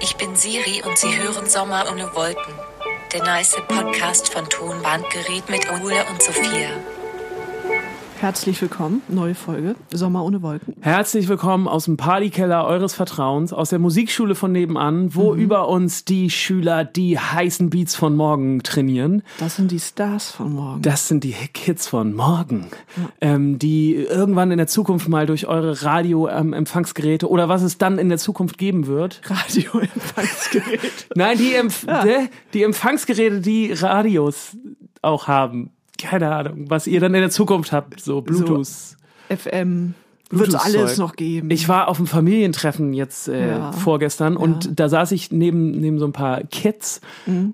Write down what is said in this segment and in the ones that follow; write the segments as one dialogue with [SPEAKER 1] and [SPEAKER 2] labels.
[SPEAKER 1] Ich bin Siri und Sie hören Sommer ohne Wolken. Der nice Podcast von Tonbandgerät mit Ole und Sophia.
[SPEAKER 2] Herzlich willkommen, neue Folge, Sommer ohne Wolken.
[SPEAKER 3] Herzlich willkommen aus dem Partykeller eures Vertrauens, aus der Musikschule von nebenan, wo über uns die Schüler die heißen Beats von morgen trainieren.
[SPEAKER 2] Das sind die Stars von morgen.
[SPEAKER 3] Das sind die Kids von morgen, ähm, die irgendwann in der Zukunft mal durch eure Radioempfangsgeräte oder was es dann in der Zukunft geben wird.
[SPEAKER 2] Radioempfangsgerät.
[SPEAKER 3] Nein, die, Empf ne, die Empfangsgeräte, die Radios auch haben. Keine Ahnung, was ihr dann in der Zukunft habt, so Bluetooth.
[SPEAKER 2] FM wird es alles noch geben.
[SPEAKER 3] Ich war auf einem Familientreffen jetzt äh,
[SPEAKER 2] Ja.
[SPEAKER 3] vorgestern und da saß ich neben, neben so ein paar Kids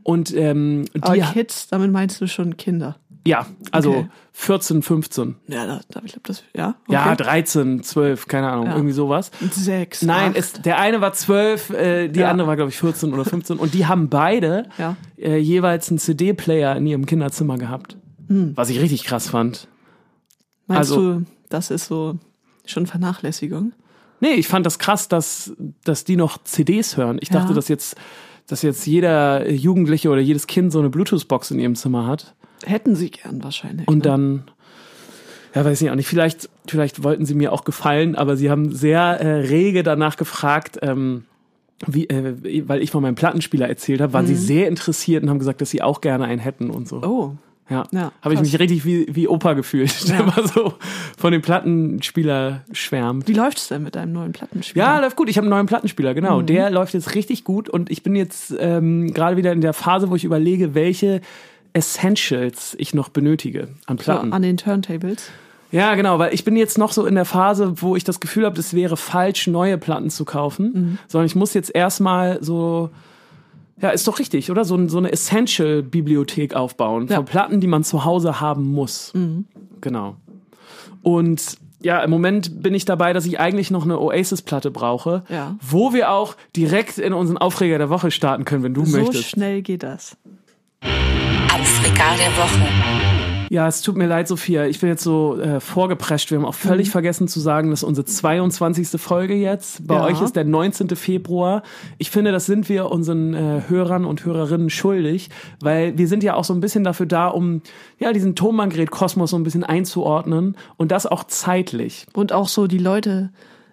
[SPEAKER 3] und ähm,
[SPEAKER 2] Aber
[SPEAKER 3] die,
[SPEAKER 2] Kids, damit meinst du schon Kinder.
[SPEAKER 3] ja, also
[SPEAKER 2] Okay.
[SPEAKER 3] 14, 15.
[SPEAKER 2] Ja, da, da, ich glaube, das, ja.
[SPEAKER 3] Ja, 13, 12, keine Ahnung,
[SPEAKER 2] Ja.
[SPEAKER 3] irgendwie sowas.
[SPEAKER 2] Sechs.
[SPEAKER 3] Nein,
[SPEAKER 2] acht.
[SPEAKER 3] es, der eine war 12, äh, die
[SPEAKER 2] Ja.
[SPEAKER 3] andere war, glaube ich, 14 oder 15 und die haben beide
[SPEAKER 2] Ja.
[SPEAKER 3] äh, jeweils einen CD-Player in ihrem Kinderzimmer gehabt. Was ich richtig krass fand.
[SPEAKER 2] Meinst
[SPEAKER 3] also-
[SPEAKER 2] du, das ist so schon Vernachlässigung?
[SPEAKER 3] Nee, ich fand das krass, dass, dass die noch CDs hören. Ich dachte,
[SPEAKER 2] Ja.
[SPEAKER 3] dass jetzt, dass jetzt jeder Jugendliche oder jedes Kind so eine Bluetooth-Box in ihrem Zimmer hat.
[SPEAKER 2] Hätten sie gern wahrscheinlich.
[SPEAKER 3] Und
[SPEAKER 2] ne?
[SPEAKER 3] dann, ja, weiß ich auch nicht, vielleicht, vielleicht wollten sie mir auch gefallen, aber sie haben sehr äh, rege danach gefragt, ähm, wie, äh, weil ich von meinem Plattenspieler erzählt habe, waren sie sehr interessiert und haben gesagt, dass sie auch gerne einen hätten und so.
[SPEAKER 2] Mhm. Oh,
[SPEAKER 3] Ja,
[SPEAKER 2] Ja,
[SPEAKER 3] habe ich mich richtig wie, wie Opa gefühlt, der immer so von dem Plattenspieler schwärmt.
[SPEAKER 2] wie läuft's denn mit deinem neuen Plattenspiel?
[SPEAKER 3] Ja, läuft gut. Ich habe einen neuen Plattenspieler, genau.
[SPEAKER 2] Mhm.
[SPEAKER 3] Der läuft jetzt richtig gut und ich bin jetzt ähm, gerade wieder in der Phase, wo ich überlege, welche Essentials ich noch benötige an
[SPEAKER 2] so,
[SPEAKER 3] Platten.
[SPEAKER 2] an den Turntables.
[SPEAKER 3] Ja, genau, weil ich bin jetzt noch so in der Phase, wo ich das Gefühl habe, es wäre falsch, neue Platten zu kaufen,
[SPEAKER 2] Mhm.
[SPEAKER 3] sondern ich muss jetzt erstmal so, ja, ist doch richtig, oder? So, so eine Essential-Bibliothek aufbauen
[SPEAKER 2] Ja. Mhm.
[SPEAKER 3] von Platten, die man zu Hause haben muss. Genau. Und ja, im Moment bin ich dabei, dass ich eigentlich noch eine Oasis-Platte brauche,
[SPEAKER 2] Ja.
[SPEAKER 3] wo wir auch direkt in unseren Aufreger der Woche starten können, wenn du
[SPEAKER 2] So
[SPEAKER 3] möchtest.
[SPEAKER 2] schnell geht das.
[SPEAKER 1] Aufreger der Woche.
[SPEAKER 3] Ja, es tut mir leid, Sophia. Ich bin jetzt so äh, vorgeprescht. Wir haben auch
[SPEAKER 2] Mhm.
[SPEAKER 3] völlig vergessen zu sagen, das ist unsere 22. Folge jetzt. Bei
[SPEAKER 2] Ja.
[SPEAKER 3] euch ist der 19. Februar. Ich finde, das sind wir unseren äh, Hörern und Hörerinnen schuldig, weil wir sind ja auch so ein bisschen dafür da, um ja diesen Tonbandgerät-Kosmos so ein bisschen einzuordnen und das auch zeitlich.
[SPEAKER 2] Und auch so die Leute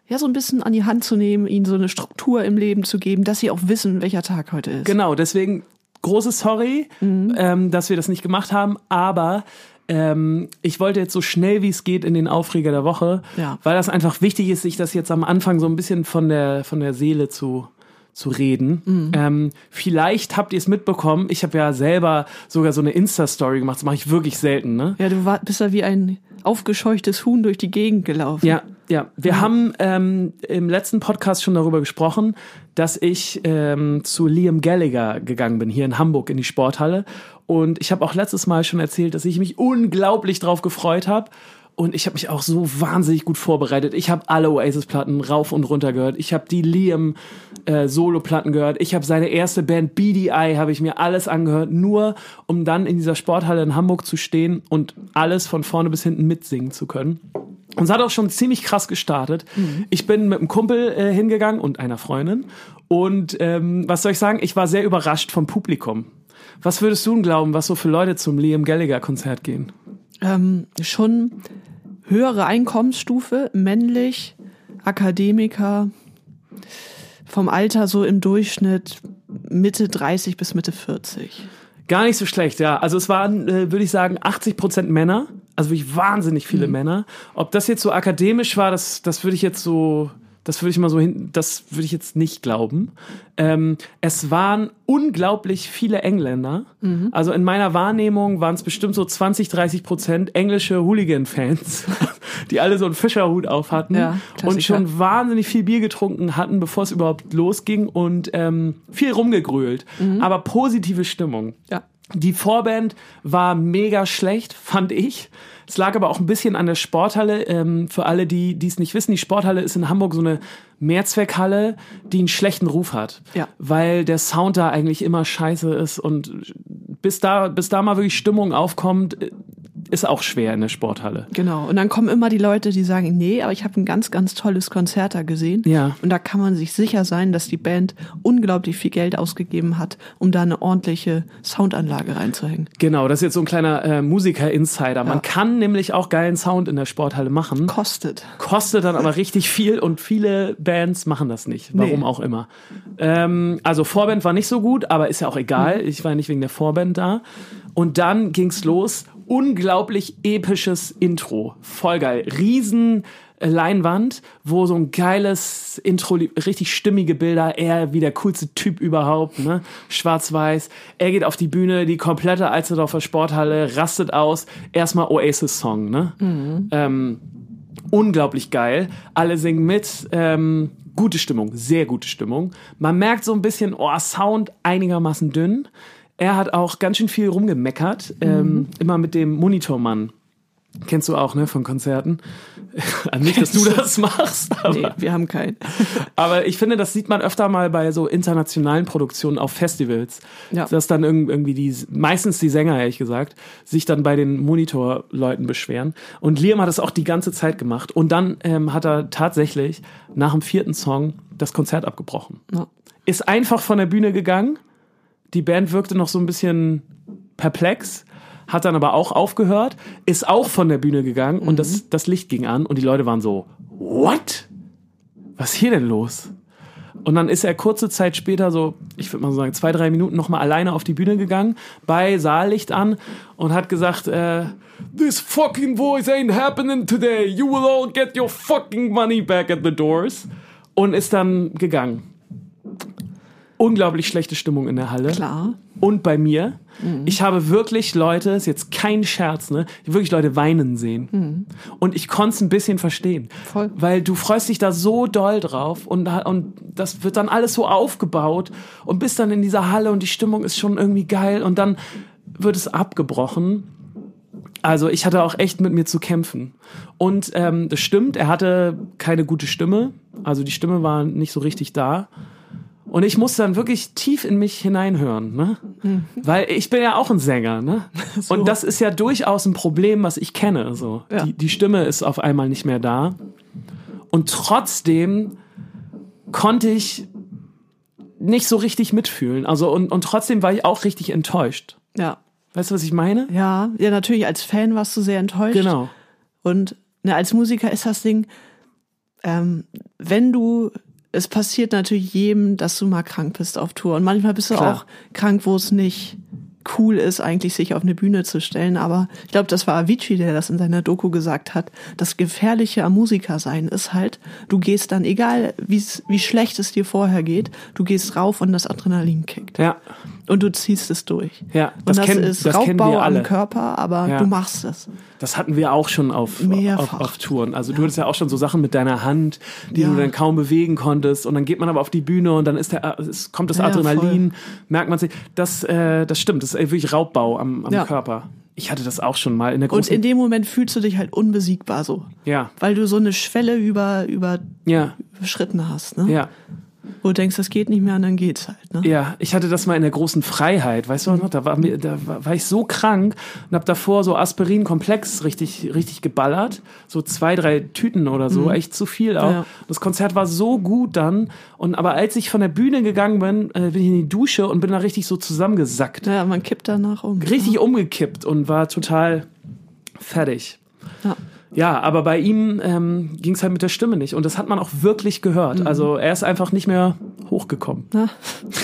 [SPEAKER 2] ja so ein bisschen an die Hand zu nehmen, ihnen so eine Struktur im Leben zu geben, dass sie auch wissen, welcher Tag heute ist.
[SPEAKER 3] Genau, deswegen große Sorry,
[SPEAKER 2] Mhm.
[SPEAKER 3] ähm, dass wir das nicht gemacht haben, aber ähm, ich wollte jetzt so schnell wie es geht in den Aufreger der Woche,
[SPEAKER 2] Ja.
[SPEAKER 3] weil das einfach wichtig ist, sich das jetzt am Anfang so ein bisschen von der, von der Seele zu zu reden.
[SPEAKER 2] Mhm.
[SPEAKER 3] Ähm, vielleicht habt ihr es mitbekommen. Ich habe ja selber sogar so eine Insta-Story gemacht. Das mache ich wirklich selten. Ne?
[SPEAKER 2] Ja, du war, bist da wie ein aufgescheuchtes Huhn durch die Gegend gelaufen.
[SPEAKER 3] Ja, ja. Wir haben ähm, im letzten Podcast schon darüber gesprochen, dass ich ähm, zu Liam Gallagher gegangen bin, hier in Hamburg in die Sporthalle. Und ich habe auch letztes Mal schon erzählt, dass ich mich unglaublich drauf gefreut habe. Und ich habe mich auch so wahnsinnig gut vorbereitet. Ich habe alle Oasis-Platten rauf und runter gehört. Ich habe die Liam äh, Solo-Platten gehört. Ich habe seine erste Band BDI, habe ich mir alles angehört, nur um dann in dieser Sporthalle in Hamburg zu stehen und alles von vorne bis hinten mitsingen zu können. Und es hat auch schon ziemlich krass gestartet. Ich bin mit einem Kumpel äh, hingegangen und einer Freundin. Und ähm, was soll ich sagen? Ich war sehr überrascht vom Publikum. Was würdest du denn glauben, was so für Leute zum Liam Gallagher Konzert gehen?
[SPEAKER 2] Ähm, schon höhere Einkommensstufe, männlich, Akademiker, vom Alter so im Durchschnitt Mitte 30 bis Mitte 40.
[SPEAKER 3] Gar nicht so schlecht, ja. Also es waren, äh, würde ich sagen, 80 Prozent Männer. Also wirklich wahnsinnig viele Männer. Ob das jetzt so akademisch war, das, das würde ich jetzt so, das würde ich mal so hin, das würde ich jetzt nicht glauben. Ähm, es waren unglaublich viele Engländer. Also in meiner Wahrnehmung waren es bestimmt so 20, 30 Prozent englische Hooligan-Fans, die alle so einen Fischerhut auf hatten
[SPEAKER 2] Ja,
[SPEAKER 3] und schon wahnsinnig viel Bier getrunken hatten, bevor es überhaupt losging und ähm, viel rumgegrölt. Aber positive Stimmung.
[SPEAKER 2] Ja.
[SPEAKER 3] Die Vorband war mega schlecht, fand ich. Es lag aber auch ein bisschen an der Sporthalle. Ähm, für alle, die es nicht wissen, die Sporthalle ist in Hamburg so eine Mehrzweckhalle, die einen schlechten Ruf hat.
[SPEAKER 2] Ja.
[SPEAKER 3] Weil der Sound da eigentlich immer scheiße ist und bis da, bis da mal wirklich Stimmung aufkommt, äh, ist auch schwer in der Sporthalle.
[SPEAKER 2] Genau. Und dann kommen immer die Leute, die sagen, nee, aber ich habe ein ganz, ganz tolles Konzert da gesehen.
[SPEAKER 3] Ja.
[SPEAKER 2] Und da kann man sich sicher sein, dass die Band unglaublich viel Geld ausgegeben hat, um da eine ordentliche Soundanlage reinzuhängen.
[SPEAKER 3] Genau, das ist jetzt so ein kleiner äh, Musiker-Insider. Man
[SPEAKER 2] Ja.
[SPEAKER 3] kann nämlich auch geilen Sound in der Sporthalle machen.
[SPEAKER 2] Kostet.
[SPEAKER 3] Kostet dann aber richtig viel und viele Bands machen das nicht. Warum
[SPEAKER 2] Nee.
[SPEAKER 3] auch immer. Ähm, also Vorband war nicht so gut, aber ist ja auch egal. Ich war nicht wegen der Vorband da. Und dann ging's los. Unglaublich episches Intro. Voll geil. Riesen Leinwand, wo so ein geiles Intro, richtig stimmige Bilder, er wie der coolste Typ überhaupt, ne? Schwarz-Weiß. Er geht auf die Bühne, die komplette Alsterdorfer Sporthalle rastet aus. Erstmal Oasis-Song, ne? Ähm, unglaublich geil. Alle singen mit. Ähm, gute Stimmung, sehr gute Stimmung. Man merkt so ein bisschen, oh, Sound einigermaßen dünn. Er hat auch ganz schön viel rumgemeckert, ähm, immer mit dem Monitormann. Kennst du auch, ne, von Konzerten? Nicht, dass du das machst, aber,
[SPEAKER 2] Nee, wir haben keinen.
[SPEAKER 3] aber ich finde, das sieht man öfter mal bei so internationalen Produktionen auf Festivals.
[SPEAKER 2] Ja.
[SPEAKER 3] Dass dann irg- irgendwie die, meistens die Sänger, ehrlich gesagt, sich dann bei den Monitorleuten beschweren. Und Liam hat es auch die ganze Zeit gemacht. Und dann ähm, hat er tatsächlich nach dem vierten Song das Konzert abgebrochen.
[SPEAKER 2] Ja.
[SPEAKER 3] Ist einfach von der Bühne gegangen. Die Band wirkte noch so ein bisschen perplex, hat dann aber auch aufgehört, ist auch von der Bühne gegangen und das, das Licht ging an und die Leute waren so, what? Was ist hier denn los? Und dann ist er kurze Zeit später, so, ich würde mal so sagen, zwei, drei Minuten nochmal alleine auf die Bühne gegangen, bei Saallicht an und hat gesagt, äh, This fucking voice ain't happening today. You will all get your fucking money back at the doors. Und ist dann gegangen. Unglaublich schlechte Stimmung in der Halle
[SPEAKER 2] Klar.
[SPEAKER 3] und bei mir. Ich habe wirklich Leute, ist jetzt kein Scherz, ne? Ich habe wirklich Leute weinen sehen. Und ich konnte es ein bisschen verstehen.
[SPEAKER 2] Voll.
[SPEAKER 3] Weil du freust dich da so doll drauf und, und das wird dann alles so aufgebaut und bist dann in dieser Halle und die Stimmung ist schon irgendwie geil und dann wird es abgebrochen. Also ich hatte auch echt mit mir zu kämpfen. Und ähm, das stimmt, er hatte keine gute Stimme. Also die Stimme war nicht so richtig da. Und ich musste dann wirklich tief in mich hineinhören, ne? Weil ich bin ja auch ein Sänger, ne? Und das ist ja durchaus ein Problem, was ich kenne. So.
[SPEAKER 2] Ja.
[SPEAKER 3] Die, die Stimme ist auf einmal nicht mehr da. Und trotzdem konnte ich nicht so richtig mitfühlen. Also und, und trotzdem war ich auch richtig enttäuscht.
[SPEAKER 2] Ja.
[SPEAKER 3] Weißt du, was ich meine?
[SPEAKER 2] Ja, ja, natürlich, als Fan warst du sehr enttäuscht.
[SPEAKER 3] Genau.
[SPEAKER 2] Und ne, als Musiker ist das Ding, ähm, wenn du, es passiert natürlich jedem, dass du mal krank bist auf Tour. Und manchmal bist du
[SPEAKER 3] Klar.
[SPEAKER 2] auch krank, wo es nicht cool ist, eigentlich sich auf eine Bühne zu stellen. Aber ich glaube, das war Avicii, der das in seiner Doku gesagt hat. Das Gefährliche am Musiker sein ist halt, du gehst dann, egal wie schlecht es dir vorher geht, du gehst rauf und das Adrenalin kickt.
[SPEAKER 3] Ja.
[SPEAKER 2] Und du ziehst es durch.
[SPEAKER 3] Ja,
[SPEAKER 2] und
[SPEAKER 3] das
[SPEAKER 2] das,
[SPEAKER 3] kennen-
[SPEAKER 2] ist
[SPEAKER 3] das
[SPEAKER 2] Raubbau am Körper, aber
[SPEAKER 3] Ja.
[SPEAKER 2] du machst es.
[SPEAKER 3] Das hatten wir auch schon auf, auf, auf Touren. Also du hattest ja auch schon so Sachen mit deiner Hand, die
[SPEAKER 2] Ja.
[SPEAKER 3] du dann kaum bewegen konntest. Und dann geht man aber auf die Bühne und dann ist der, es kommt das
[SPEAKER 2] Ja,
[SPEAKER 3] Adrenalin, merkt man sich. Das, äh, das stimmt, das ist wirklich Raubbau am, am
[SPEAKER 2] Ja.
[SPEAKER 3] Körper. Ich hatte das auch schon mal in der
[SPEAKER 2] Und
[SPEAKER 3] großen...
[SPEAKER 2] in dem Moment fühlst du dich halt unbesiegbar so.
[SPEAKER 3] ja,
[SPEAKER 2] Weil du so eine Schwelle über, über,
[SPEAKER 3] ja,
[SPEAKER 2] überschritten hast, ne?
[SPEAKER 3] ja.
[SPEAKER 2] Wo du denkst, das geht nicht mehr und dann geht's halt, ne?
[SPEAKER 3] Ja, ich hatte das mal in der großen Freiheit, weißt du noch? Da war mir, da war, ich so krank und hab davor so Aspirin-Komplex richtig, richtig geballert, so zwei, drei Tüten oder so, echt zu viel auch.
[SPEAKER 2] Ja.
[SPEAKER 3] Das Konzert war so gut dann und aber als ich von der Bühne gegangen bin, äh, bin ich in die Dusche und bin da richtig so zusammengesackt,
[SPEAKER 2] Ja, man kippt danach um.
[SPEAKER 3] richtig umgekippt und war total fertig.
[SPEAKER 2] Ja.
[SPEAKER 3] Ja, aber bei ihm ähm, ging es halt mit der Stimme nicht. Und das hat man auch wirklich gehört. Also er ist einfach nicht mehr hochgekommen.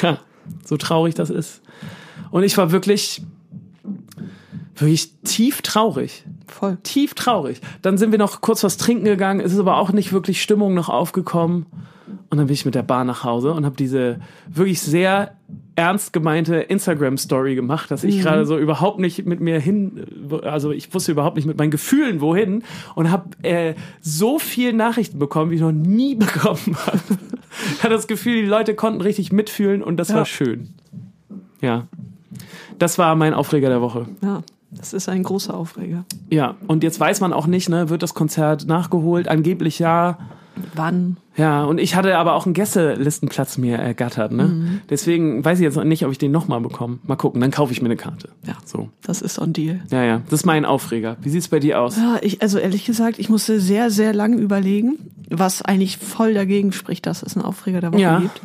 [SPEAKER 3] Ja, so traurig das ist. Und ich war wirklich, wirklich tief traurig.
[SPEAKER 2] voll.
[SPEAKER 3] Tief traurig. Dann sind wir noch kurz was trinken gegangen. Es ist aber auch nicht wirklich Stimmung noch aufgekommen. Und dann bin ich mit der Bahn nach Hause und habe diese wirklich sehr ernst gemeinte Instagram-Story gemacht, dass ich gerade so überhaupt nicht mit mir hin, also ich wusste überhaupt nicht mit meinen Gefühlen wohin und habe äh, so viel Nachrichten bekommen, wie ich noch nie bekommen habe. Ich hatte das Gefühl, die Leute konnten richtig mitfühlen und das
[SPEAKER 2] Ja.
[SPEAKER 3] war schön. Ja. Das war mein Aufreger der Woche.
[SPEAKER 2] Ja, das ist ein großer Aufreger.
[SPEAKER 3] Ja, und jetzt weiß man auch nicht, ne, wird das Konzert nachgeholt? Angeblich ja.
[SPEAKER 2] Wann?
[SPEAKER 3] Ja, und ich hatte aber auch einen Gästelistenplatz mir ergattert, ne?
[SPEAKER 2] Mhm.
[SPEAKER 3] Deswegen weiß ich jetzt noch nicht, ob ich den nochmal bekomme. Mal gucken, dann kaufe ich mir eine Karte.
[SPEAKER 2] Ja.
[SPEAKER 3] So.
[SPEAKER 2] Das ist on Deal.
[SPEAKER 3] Ja, ja. Das ist mein Aufreger. Wie sieht's bei dir aus?
[SPEAKER 2] Ja, ich, also ehrlich gesagt, ich musste sehr, sehr lang überlegen, was eigentlich voll dagegen spricht, dass es einen Aufreger der Woche
[SPEAKER 3] Ja.
[SPEAKER 2] gibt.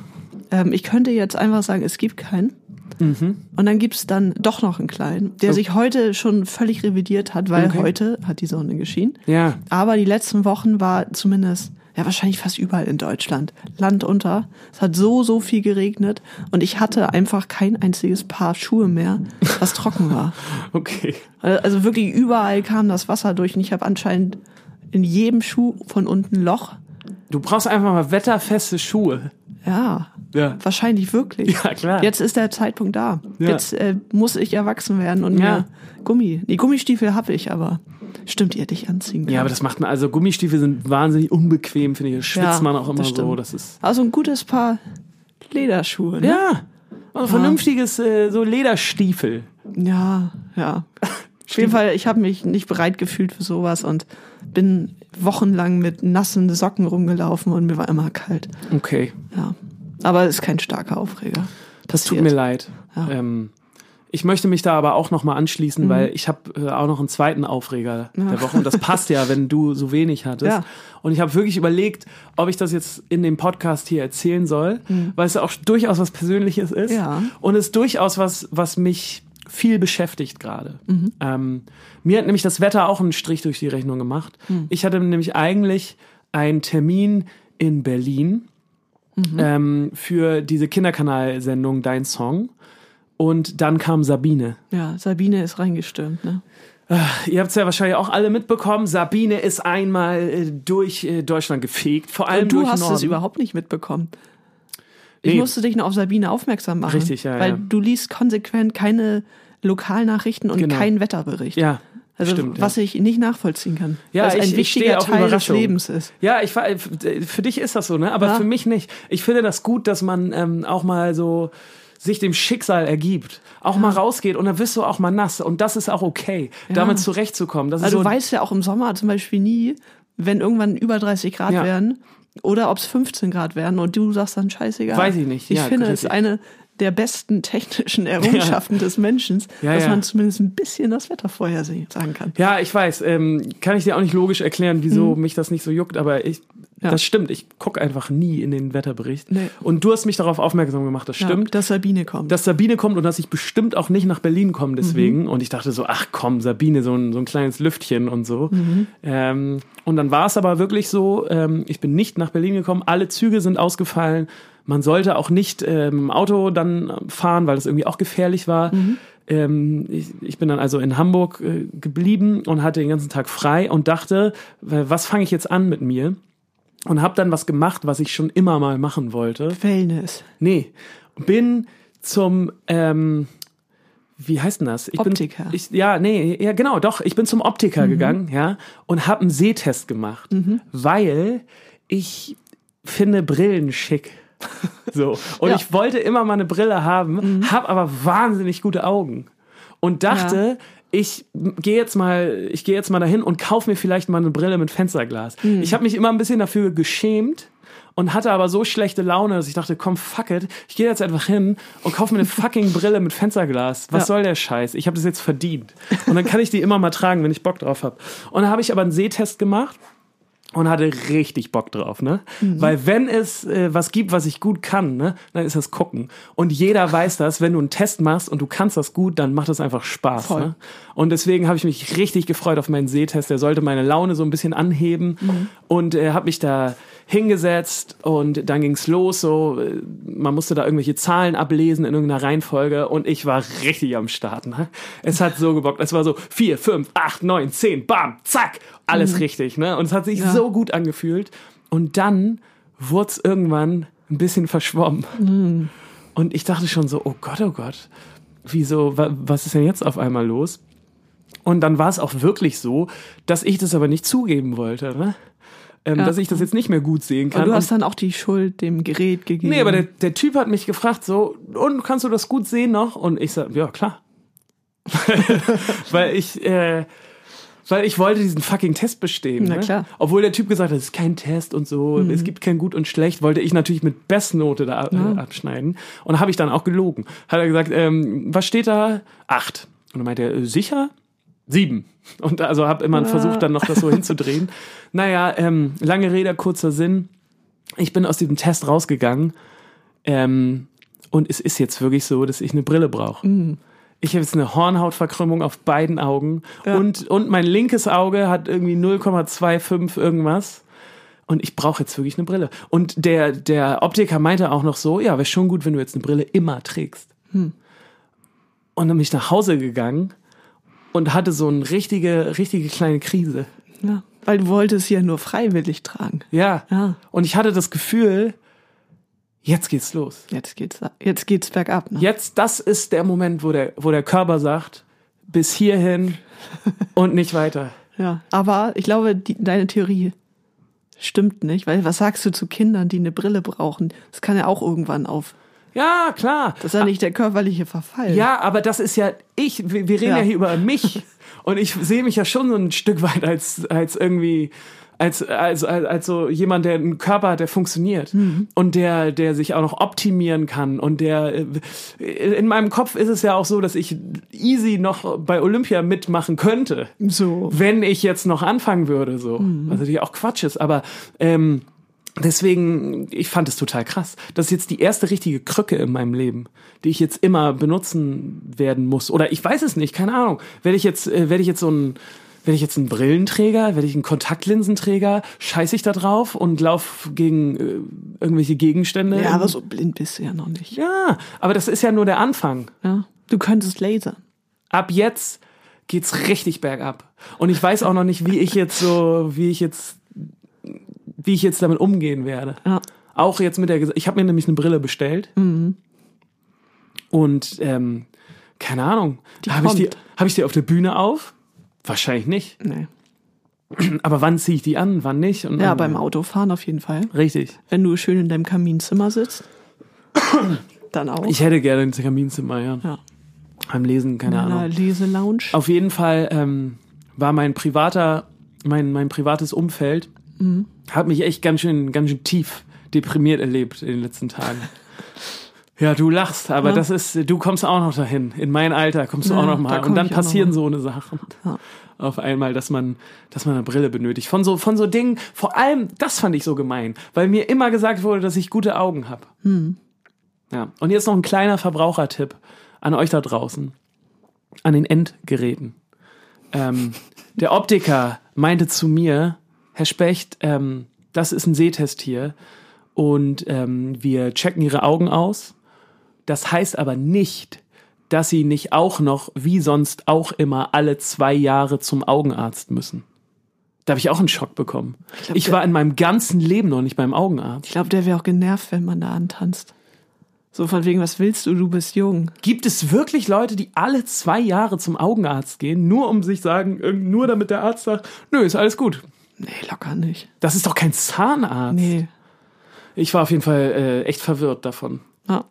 [SPEAKER 2] Ähm, ich könnte jetzt einfach sagen, es gibt keinen. Und dann gibt's dann doch noch einen kleinen, der
[SPEAKER 3] Oh.
[SPEAKER 2] sich heute schon völlig revidiert hat, weil
[SPEAKER 3] Okay.
[SPEAKER 2] heute hat die Sonne geschienen.
[SPEAKER 3] Ja.
[SPEAKER 2] Aber die letzten Wochen war zumindest, ja wahrscheinlich fast überall in Deutschland, Land unter. Es hat so, so viel geregnet und ich hatte einfach kein einziges Paar Schuhe mehr, was trocken war.
[SPEAKER 3] Okay.
[SPEAKER 2] Also wirklich überall kam das Wasser durch und ich habe anscheinend in jedem Schuh von unten Loch.
[SPEAKER 3] Du brauchst einfach mal wetterfeste Schuhe.
[SPEAKER 2] Ja,
[SPEAKER 3] Ja.
[SPEAKER 2] wahrscheinlich wirklich.
[SPEAKER 3] Ja, klar.
[SPEAKER 2] Jetzt ist der Zeitpunkt da.
[SPEAKER 3] Ja.
[SPEAKER 2] Jetzt äh, muss ich erwachsen werden und
[SPEAKER 3] Ja.
[SPEAKER 2] mir Gummi. Die Gummistiefel habe ich, aber stimmt, ihr dich anziehen
[SPEAKER 3] Ja, aber das macht man, also Gummistiefel sind wahnsinnig unbequem, finde ich. Da schwitzt
[SPEAKER 2] Ja,
[SPEAKER 3] man auch immer
[SPEAKER 2] das
[SPEAKER 3] so. Das ist.
[SPEAKER 2] Also ein gutes Paar Lederschuhe. Ne?
[SPEAKER 3] Ja. Also vernünftiges, äh, so Lederstiefel.
[SPEAKER 2] Ja, ja. Auf jeden Fall, ich habe mich nicht bereit gefühlt für sowas und bin wochenlang mit nassen Socken rumgelaufen und mir war immer kalt.
[SPEAKER 3] Okay.
[SPEAKER 2] Ja. Aber es ist kein starker Aufreger.
[SPEAKER 3] Das tut mir leid.
[SPEAKER 2] Ja. Mhm.
[SPEAKER 3] Ähm, ich möchte mich da aber auch nochmal anschließen, weil ich habe äh, auch noch einen zweiten Aufreger der Woche und das passt ja, wenn du so wenig hattest.
[SPEAKER 2] Ja.
[SPEAKER 3] Und ich habe wirklich überlegt, ob ich das jetzt in dem Podcast hier erzählen soll, weil es ja auch durchaus was Persönliches ist
[SPEAKER 2] Mhm. Ja.
[SPEAKER 3] und es ist durchaus was, was mich viel beschäftigt gerade.
[SPEAKER 2] Mhm.
[SPEAKER 3] Ähm, mir hat nämlich das Wetter auch einen Strich durch die Rechnung gemacht.
[SPEAKER 2] Mhm.
[SPEAKER 3] Ich hatte nämlich eigentlich einen Termin in Berlin
[SPEAKER 2] Mhm.
[SPEAKER 3] ähm, für diese Kinderkanalsendung Dein Song. Und dann kam Sabine.
[SPEAKER 2] Ja, Sabine ist reingestürmt, ne?
[SPEAKER 3] Ihr habt es ja wahrscheinlich auch alle mitbekommen. Sabine ist einmal äh, durch äh, Deutschland gefegt. Vor allem
[SPEAKER 2] Und du
[SPEAKER 3] durch
[SPEAKER 2] hast
[SPEAKER 3] Norden.
[SPEAKER 2] es überhaupt nicht mitbekommen. Ich
[SPEAKER 3] Nee.
[SPEAKER 2] musste dich noch auf Sabine aufmerksam machen.
[SPEAKER 3] Richtig, ja,
[SPEAKER 2] Weil
[SPEAKER 3] ja.
[SPEAKER 2] du liest konsequent keine Lokalnachrichten und
[SPEAKER 3] Genau.
[SPEAKER 2] keinen Wetterbericht.
[SPEAKER 3] Ja,
[SPEAKER 2] Also
[SPEAKER 3] stimmt.
[SPEAKER 2] was ich nicht nachvollziehen kann.
[SPEAKER 3] Ja,
[SPEAKER 2] weil es
[SPEAKER 3] ich-
[SPEAKER 2] ein
[SPEAKER 3] ich
[SPEAKER 2] wichtiger Teil des. Lebens ist.
[SPEAKER 3] Ja, ich für dich ist das so, ne? Aber
[SPEAKER 2] Ja.
[SPEAKER 3] für mich nicht. Ich finde das gut, dass man ähm, auch mal so sich dem Schicksal ergibt, auch mal rausgeht und dann wirst du auch mal nass und das ist auch okay, damit zurechtzukommen. Das
[SPEAKER 2] Also
[SPEAKER 3] so,
[SPEAKER 2] du weißt ja auch im Sommer zum Beispiel nie, wenn irgendwann über 30 Grad
[SPEAKER 3] Ja.
[SPEAKER 2] werden oder ob es 15 Grad werden und du sagst dann scheißegal.
[SPEAKER 3] Weiß ich nicht.
[SPEAKER 2] Ich
[SPEAKER 3] Ja,
[SPEAKER 2] finde, es ist eine der besten technischen Errungenschaften des Menschen,
[SPEAKER 3] Ja,
[SPEAKER 2] dass
[SPEAKER 3] ja.
[SPEAKER 2] man zumindest ein bisschen das Wetter vorhersehen sagen kann.
[SPEAKER 3] Ja, ich weiß. Ähm, kann ich dir auch nicht logisch erklären, wieso mich das nicht so juckt, aber ich,
[SPEAKER 2] Mhm. Ja.
[SPEAKER 3] das stimmt. Ich gucke einfach nie in den Wetterbericht.
[SPEAKER 2] Nee.
[SPEAKER 3] Und du hast mich darauf aufmerksam gemacht, das
[SPEAKER 2] Ja,
[SPEAKER 3] stimmt.
[SPEAKER 2] dass Sabine kommt.
[SPEAKER 3] dass Sabine kommt und dass ich bestimmt auch nicht nach Berlin komme deswegen.
[SPEAKER 2] Mhm.
[SPEAKER 3] Und ich dachte so, ach komm, Sabine, so ein, so ein kleines Lüftchen und so.
[SPEAKER 2] Mhm.
[SPEAKER 3] Ähm, und dann war es aber wirklich so, ähm, ich bin nicht nach Berlin gekommen, alle Züge sind ausgefallen. Man sollte auch nicht ähm, im Auto dann fahren, weil das irgendwie auch gefährlich war.
[SPEAKER 2] Mhm.
[SPEAKER 3] Ähm, ich, ich bin dann also in Hamburg äh, geblieben und hatte den ganzen Tag frei und dachte, äh, was fange ich jetzt an mit mir? Und habe dann was gemacht, was ich schon immer mal machen wollte.
[SPEAKER 2] Wellness.
[SPEAKER 3] Nee, bin zum ähm, wie heißt denn das? Ich
[SPEAKER 2] Optiker.
[SPEAKER 3] Bin, ich, ja, nee, ja genau, doch. Ich bin zum Optiker gegangen, ja, und habe einen Sehtest gemacht, weil ich finde Brillen schick. So. Und
[SPEAKER 2] Ja.
[SPEAKER 3] ich wollte immer mal eine Brille haben, habe aber wahnsinnig gute Augen. Und dachte, ich gehe jetzt mal, ich gehe jetzt mal dahin und kaufe mir vielleicht mal eine Brille mit Fensterglas. Ich habe mich immer ein bisschen dafür geschämt und hatte aber so schlechte Laune, dass ich dachte, komm, fuck it, ich gehe jetzt einfach hin und kaufe mir eine fucking Brille mit Fensterglas. Was
[SPEAKER 2] Ja.
[SPEAKER 3] soll der Scheiß? Ich habe das jetzt verdient. Und dann kann ich die immer mal tragen, wenn ich Bock drauf habe. Und dann habe ich aber einen Sehtest gemacht und hatte richtig Bock drauf, ne?
[SPEAKER 2] Mhm.
[SPEAKER 3] Weil wenn es äh, was gibt, was ich gut kann, ne, dann ist das gucken. Und jeder weiß das, wenn du einen Test machst und du kannst das gut, dann macht das einfach Spaß,
[SPEAKER 2] Voll.
[SPEAKER 3] ne? Und deswegen habe ich mich richtig gefreut auf meinen Sehtest. Der sollte meine Laune so ein bisschen anheben
[SPEAKER 2] Mhm.
[SPEAKER 3] und äh, habe mich da hingesetzt und dann ging's los. So, man musste da irgendwelche Zahlen ablesen in irgendeiner Reihenfolge und ich war richtig am Start. Ne? Es hat so gebockt. Es war so vier, fünf, acht, neun, zehn, bam, zack, alles richtig. Ne? Und es hat sich
[SPEAKER 2] Ja.
[SPEAKER 3] so gut angefühlt. Und dann wurde es irgendwann ein bisschen verschwommen. Und ich dachte schon so, oh Gott, oh Gott, wieso, wa, was ist denn jetzt auf einmal los? Und dann war es auch wirklich so, dass ich das aber nicht zugeben wollte, ne? Ähm,
[SPEAKER 2] Ja.
[SPEAKER 3] dass ich das jetzt nicht mehr gut sehen kann.
[SPEAKER 2] Und du hast dann auch die Schuld dem Gerät gegeben.
[SPEAKER 3] Nee, aber der, der Typ hat mich gefragt, so, und kannst du das gut sehen noch? Und ich sag, ja, klar. Weil ich, äh, Weil ich wollte diesen fucking Test bestehen.
[SPEAKER 2] Na
[SPEAKER 3] ne?
[SPEAKER 2] klar.
[SPEAKER 3] Obwohl der Typ gesagt hat, es ist kein Test und so,
[SPEAKER 2] Mhm.
[SPEAKER 3] es gibt kein Gut und Schlecht, wollte ich natürlich mit Bestnote da äh, abschneiden. Und habe ich dann auch gelogen. Hat er gesagt, ähm, was steht da? Acht. Und dann meinte er, äh, sicher? Sieben. Und also habe immer versucht, dann noch das so hinzudrehen. Naja, ähm, lange Rede, kurzer Sinn. Ich bin aus diesem Test rausgegangen. Ähm, und es ist jetzt wirklich so, dass ich eine Brille brauche. Ich habe jetzt eine Hornhautverkrümmung auf beiden Augen
[SPEAKER 2] Ja.
[SPEAKER 3] und, und mein linkes Auge hat irgendwie 0,25 irgendwas. Und ich brauche jetzt wirklich eine Brille. Und der, der Optiker meinte auch noch so, ja, wäre schon gut, wenn du jetzt eine Brille immer trägst. Und dann bin ich nach Hause gegangen und hatte so eine richtige, richtige kleine Krise.
[SPEAKER 2] Ja. Weil du wolltest ja nur freiwillig tragen.
[SPEAKER 3] Ja.
[SPEAKER 2] Ja.
[SPEAKER 3] Und ich hatte das Gefühl, jetzt geht's los.
[SPEAKER 2] Jetzt geht's, jetzt geht's bergab. Ne?
[SPEAKER 3] Jetzt, das ist der Moment, wo der, wo der Körper sagt, bis hierhin und nicht weiter.
[SPEAKER 2] Ja. Aber ich glaube, die, deine Theorie stimmt nicht, weil was sagst du zu Kindern, die eine Brille brauchen? Das kann ja auch irgendwann auf.
[SPEAKER 3] Ja, klar.
[SPEAKER 2] Das ist ja nicht der körperliche Verfall.
[SPEAKER 3] Ja, aber das ist ja ich. Wir, wir reden ja.
[SPEAKER 2] Ja.
[SPEAKER 3] hier über mich. Und ich sehe mich ja schon so ein Stück weit als, als irgendwie, als, als, als, als so jemand, der einen Körper hat, der funktioniert. Und der, der sich auch noch optimieren kann. Und der, äh, in meinem Kopf ist es ja auch so, dass ich easy noch bei Olympia mitmachen könnte.
[SPEAKER 2] So.
[SPEAKER 3] wenn ich jetzt noch anfangen würde, so. Was natürlich auch Quatsch ist, aber ähm, deswegen, ich fand es total krass. Das ist jetzt die erste richtige Krücke in meinem Leben, die ich jetzt immer benutzen werden muss. Oder ich weiß es nicht, keine Ahnung. Werde ich jetzt, äh, werde ich jetzt so ein werde ich jetzt ein Brillenträger, werde ich ein Kontaktlinsenträger, scheiße ich da drauf und lauf gegen äh, irgendwelche Gegenstände.
[SPEAKER 2] Ja, aber so blind bist du ja noch nicht.
[SPEAKER 3] ja, aber das ist ja nur der Anfang
[SPEAKER 2] Ja. Du könntest lasern.
[SPEAKER 3] ab jetzt geht's richtig bergab. Und ich weiß auch noch nicht, wie ich jetzt so, wie ich jetzt, wie ich jetzt damit umgehen werde.
[SPEAKER 2] Ja.
[SPEAKER 3] Auch jetzt mit der, ich habe mir nämlich eine Brille bestellt. Und ähm, keine Ahnung, habe ich die, habe ich die auf der Bühne auf? Wahrscheinlich nicht.
[SPEAKER 2] Nee.
[SPEAKER 3] Aber wann ziehe ich die an, wann nicht? Und
[SPEAKER 2] Ja,
[SPEAKER 3] dann-
[SPEAKER 2] beim Autofahren auf jeden Fall.
[SPEAKER 3] Richtig.
[SPEAKER 2] Wenn du schön in deinem Kaminzimmer sitzt, dann auch.
[SPEAKER 3] Ich hätte gerne ein Kaminzimmer, ja.
[SPEAKER 2] ja.
[SPEAKER 3] Beim Lesen, keine
[SPEAKER 2] In
[SPEAKER 3] Ahnung.
[SPEAKER 2] Leselounge.
[SPEAKER 3] Auf jeden Fall ähm, war mein privater, mein, mein privates Umfeld, hat mich echt ganz schön, ganz schön tief deprimiert erlebt in den letzten Tagen. Ja, du lachst, aber
[SPEAKER 2] Ja.
[SPEAKER 3] das ist, du kommst auch noch dahin. In mein Alter kommst du
[SPEAKER 2] Ja,
[SPEAKER 3] auch noch
[SPEAKER 2] da
[SPEAKER 3] mal.
[SPEAKER 2] komm
[SPEAKER 3] Und dann passieren so eine Sachen.
[SPEAKER 2] Ja.
[SPEAKER 3] Auf einmal, dass man, dass man eine Brille benötigt. Von so, von so Dingen, vor allem, das fand ich so gemein, weil mir immer gesagt wurde, dass ich gute Augen habe.
[SPEAKER 2] Hm.
[SPEAKER 3] Ja. Und jetzt noch ein kleiner Verbrauchertipp an euch da draußen. An den Endgeräten. Ähm, der Optiker meinte zu mir, Herr Specht, ähm, das ist ein Sehtest hier und ähm, wir checken Ihre Augen aus. Das heißt aber nicht, dass Sie nicht auch noch, wie sonst auch immer, alle zwei Jahre zum Augenarzt müssen. Da habe ich auch einen Schock bekommen.
[SPEAKER 2] glaub,
[SPEAKER 3] Ich war in meinem ganzen Leben noch nicht beim Augenarzt.
[SPEAKER 2] Ich glaube, der wäre auch genervt, wenn man da antanzt. So von wegen, was willst du? Du bist jung.
[SPEAKER 3] Gibt es wirklich Leute, die alle zwei Jahre zum Augenarzt gehen, nur um sich sagen, nur damit der Arzt sagt, nö, ist alles gut.
[SPEAKER 2] Nee, locker nicht.
[SPEAKER 3] Das ist doch kein Zahnarzt.
[SPEAKER 2] Nee.
[SPEAKER 3] Ich war auf jeden Fall äh, echt verwirrt davon.
[SPEAKER 2] Ja.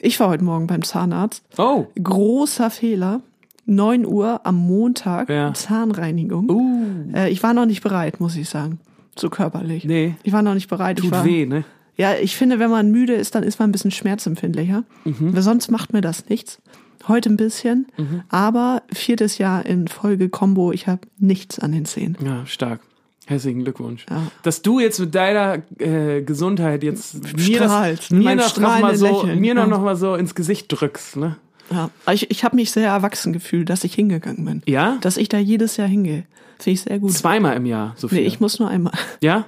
[SPEAKER 2] Ich war heute Morgen beim Zahnarzt.
[SPEAKER 3] Oh.
[SPEAKER 2] Großer Fehler. 9 Uhr am Montag
[SPEAKER 3] Ja.
[SPEAKER 2] Zahnreinigung.
[SPEAKER 3] Uh.
[SPEAKER 2] Äh, ich war noch nicht bereit, muss ich sagen. So körperlich.
[SPEAKER 3] Nee.
[SPEAKER 2] Ich war noch nicht bereit. ich
[SPEAKER 3] Tut
[SPEAKER 2] war,
[SPEAKER 3] weh, ne?
[SPEAKER 2] Ja, ich finde, wenn man müde ist, dann ist man ein bisschen schmerzempfindlicher.
[SPEAKER 3] Mhm.
[SPEAKER 2] Weil sonst macht mir das nichts. Heute ein bisschen. Aber viertes Jahr in Folge Combo, ich habe nichts an den Zähnen.
[SPEAKER 3] Ja, stark. Herzlichen Glückwunsch.
[SPEAKER 2] Ja.
[SPEAKER 3] Dass du jetzt mit deiner äh, Gesundheit jetzt mir das,
[SPEAKER 2] Strahlst, mit
[SPEAKER 3] mir das noch mal so,
[SPEAKER 2] Lächeln.
[SPEAKER 3] mir noch,
[SPEAKER 2] Ja.
[SPEAKER 3] noch mal so ins Gesicht drückst, ne?
[SPEAKER 2] Ja. Ich, ich habe mich sehr erwachsen gefühlt, dass ich hingegangen bin.
[SPEAKER 3] Ja?
[SPEAKER 2] Dass ich da jedes Jahr hingehe. Finde ich sehr gut.
[SPEAKER 3] Zweimal im Jahr, so viel.
[SPEAKER 2] Nee, ich muss nur einmal.
[SPEAKER 3] ja?